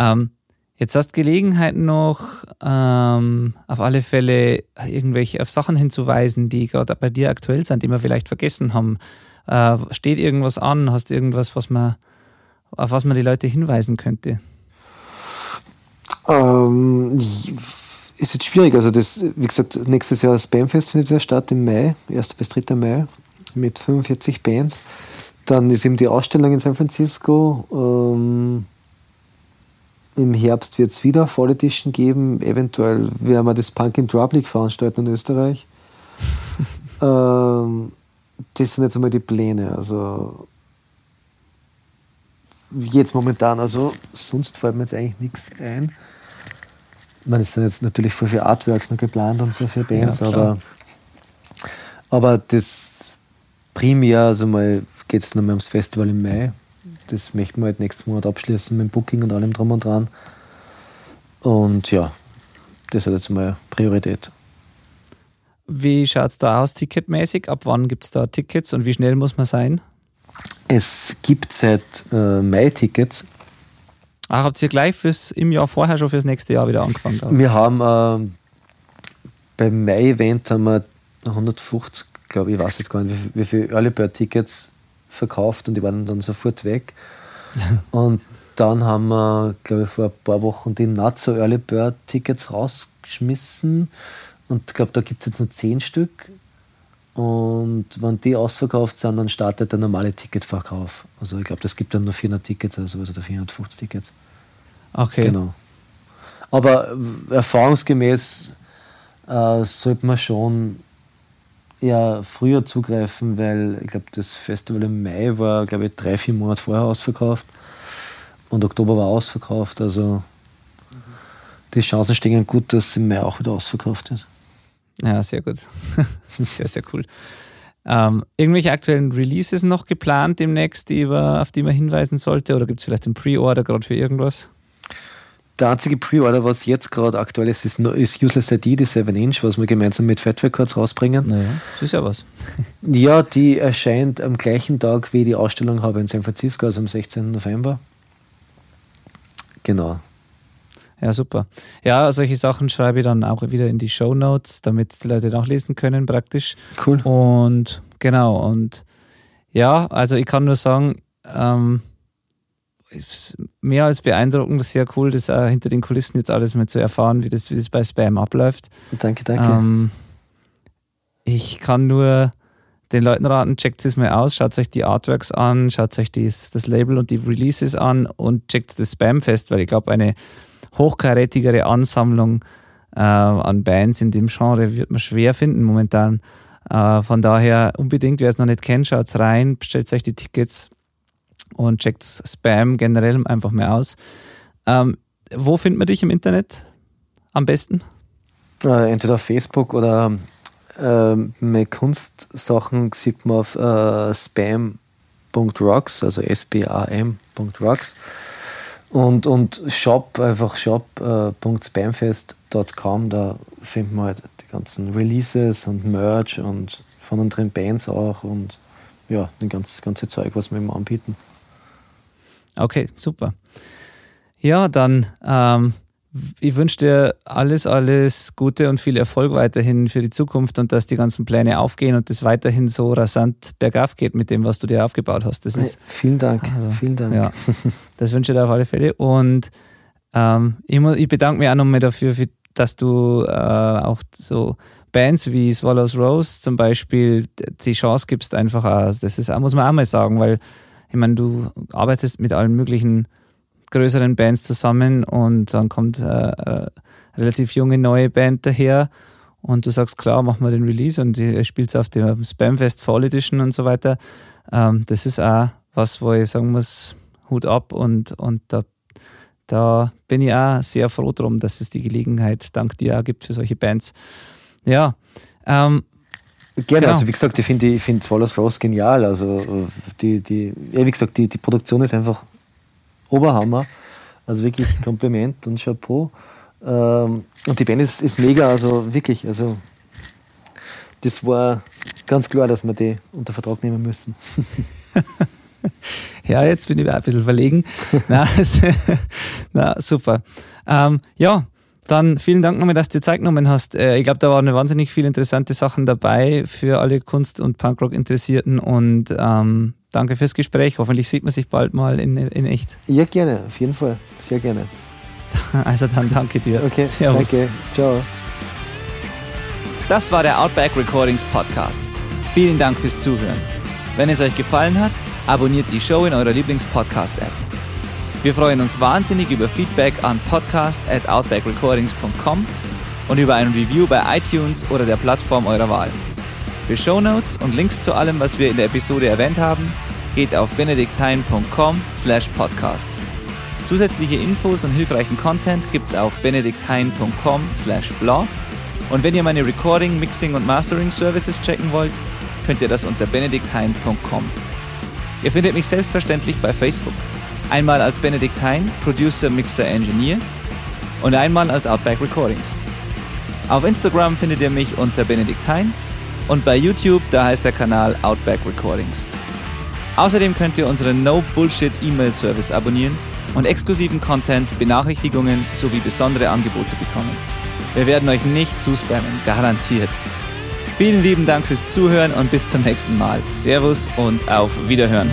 Ähm, Jetzt hast du Gelegenheit noch, ähm, auf alle Fälle irgendwelche auf Sachen hinzuweisen, die gerade bei dir aktuell sind, die wir vielleicht vergessen haben. Äh, steht irgendwas an? Hast du irgendwas, was man, auf was man die Leute hinweisen könnte? Ähm, ist jetzt schwierig. Also das, wie gesagt, nächstes Jahr das Spamfest findet ja statt im Mai, 1. bis 3. Mai, mit 45 Bands. Dann ist eben die Ausstellung in San Francisco. Ähm, im Herbst wird es wieder Fall Edition geben. Eventuell werden wir das Punk in Drublic veranstalten in Österreich. ähm, das sind jetzt einmal die Pläne. Also jetzt momentan, also sonst fällt mir jetzt eigentlich nichts ein. Meine, es sind jetzt natürlich voll viele Artworks noch geplant und so für Bands, ja, aber, aber das primär, also mal geht es nochmal ums Festival im Mai das möchten wir halt nächsten Monat abschließen mit dem Booking und allem drum und dran. Und ja, das hat jetzt mal Priorität. Wie schaut es da aus ticketmäßig? Ab wann gibt es da Tickets und wie schnell muss man sein? Es gibt seit äh, Mai Tickets. Ach, habt ihr gleich fürs, im Jahr vorher schon fürs nächste Jahr wieder angefangen? Auch? Wir haben äh, beim Mai-Event haben wir 150, glaube ich, weiß jetzt gar nicht, wie, wie viele Early Bird Tickets verkauft und die waren dann sofort weg. und dann haben wir, glaube ich, vor ein paar Wochen die Not so Early Bird Tickets rausgeschmissen. Und ich glaube, da gibt es jetzt nur zehn Stück. Und wenn die ausverkauft sind, dann startet der normale Ticketverkauf. Also ich glaube, das gibt dann nur 400 Tickets, also, also 450 Tickets. Okay. Genau. Aber erfahrungsgemäß äh, sollte man schon eher früher zugreifen, weil ich glaube, das Festival im Mai war, glaube ich, drei, vier Monate vorher ausverkauft und Oktober war ausverkauft. Also die Chancen stehen gut, dass im Mai auch wieder ausverkauft ist. Ja, sehr gut. sehr, sehr cool. Ähm, irgendwelche aktuellen Releases noch geplant demnächst, die, auf die man hinweisen sollte? Oder gibt es vielleicht einen Pre-Order gerade für irgendwas? Der einzige Pre-Order, was jetzt gerade aktuell ist, ist, ist Useless ID, die 7-Inch, was wir gemeinsam mit Fat Records rausbringen. Naja, das ist ja was. ja, die erscheint am gleichen Tag, wie die Ausstellung habe in San Francisco, also am 16. November. Genau. Ja, super. Ja, solche Sachen schreibe ich dann auch wieder in die Show Notes, damit die Leute nachlesen können, praktisch. Cool. Und genau, und ja, also ich kann nur sagen, ähm, mehr als beeindruckend, sehr cool, das auch hinter den Kulissen jetzt alles mal zu erfahren, wie das, wie das bei Spam abläuft. Danke, danke. Ähm, ich kann nur den Leuten raten, checkt es mal aus, schaut euch die Artworks an, schaut euch dies, das Label und die Releases an und checkt das Spam fest, weil ich glaube, eine hochkarätigere Ansammlung äh, an Bands in dem Genre wird man schwer finden momentan. Äh, von daher unbedingt, wer es noch nicht kennt, schaut rein, bestellt euch die Tickets und checkt Spam generell einfach mal aus. Ähm, wo findet man dich im Internet am besten? Äh, entweder auf Facebook oder äh, meine Kunstsachen sieht man auf äh, spam.rocks, also s-b-a-m.rocks. Und, und Shop, einfach shop.spamfest.com, äh, da finden wir halt die ganzen Releases und Merch und von unseren Bands auch und ja, das ganze, ganze Zeug, was wir immer anbieten. Okay, super. Ja, dann ähm, ich wünsche dir alles, alles Gute und viel Erfolg weiterhin für die Zukunft und dass die ganzen Pläne aufgehen und das weiterhin so rasant bergauf geht mit dem, was du dir aufgebaut hast. Das ist, vielen Dank, also, vielen Dank. Ja, das wünsche ich dir auf alle Fälle. Und ähm, ich, muss, ich, bedanke mich auch nochmal dafür, für, dass du äh, auch so Bands wie Swallows Rose zum Beispiel die Chance gibst, einfach auch, das ist, muss man auch mal sagen, weil ich meine, du arbeitest mit allen möglichen größeren Bands zusammen und dann kommt äh, eine relativ junge neue Band daher und du sagst, klar, machen wir den Release und ihr spielt es auf dem Spamfest Fall Edition und so weiter. Ähm, das ist auch was, wo ich sagen muss, Hut ab und, und da, da bin ich auch sehr froh drum, dass es die Gelegenheit dank dir auch gibt für solche Bands. Ja. Ähm, Gerne, genau. also wie gesagt, ich finde ich find Swallows Rose genial. Also die, die, ja, wie gesagt, die, die Produktion ist einfach Oberhammer. Also wirklich Kompliment und Chapeau. Ähm, und die Band ist, ist mega, also wirklich, also das war ganz klar, dass wir die unter Vertrag nehmen müssen. ja, jetzt bin ich ein bisschen verlegen. na, na, super. Ähm, ja, dann vielen Dank nochmal, dass du dir Zeit genommen hast. Äh, ich glaube, da waren wahnsinnig viele interessante Sachen dabei für alle Kunst- und Punkrock-Interessierten und ähm, danke fürs Gespräch. Hoffentlich sieht man sich bald mal in, in echt. Ja, gerne, auf jeden Fall. Sehr gerne. Also dann danke dir. Okay, Servus. danke. Ciao. Das war der Outback Recordings Podcast. Vielen Dank fürs Zuhören. Wenn es euch gefallen hat, abonniert die Show in eurer Lieblings-Podcast-App. Wir freuen uns wahnsinnig über Feedback an podcast at outbackrecordings.com und über ein Review bei iTunes oder der Plattform eurer Wahl. Für Shownotes und Links zu allem, was wir in der Episode erwähnt haben, geht auf benedikthein.com slash podcast. Zusätzliche Infos und hilfreichen Content gibt's auf benedikthein.com slash blog und wenn ihr meine Recording, Mixing und Mastering Services checken wollt, könnt ihr das unter benedikthein.com. Ihr findet mich selbstverständlich bei Facebook. Einmal als Benedikt Hein, Producer, Mixer, Engineer und einmal als Outback Recordings. Auf Instagram findet ihr mich unter Benedikt Hein und bei YouTube, da heißt der Kanal Outback Recordings. Außerdem könnt ihr unseren No Bullshit E-Mail Service abonnieren und exklusiven Content, Benachrichtigungen sowie besondere Angebote bekommen. Wir werden euch nicht zuspammen, garantiert. Vielen lieben Dank fürs Zuhören und bis zum nächsten Mal. Servus und auf Wiederhören.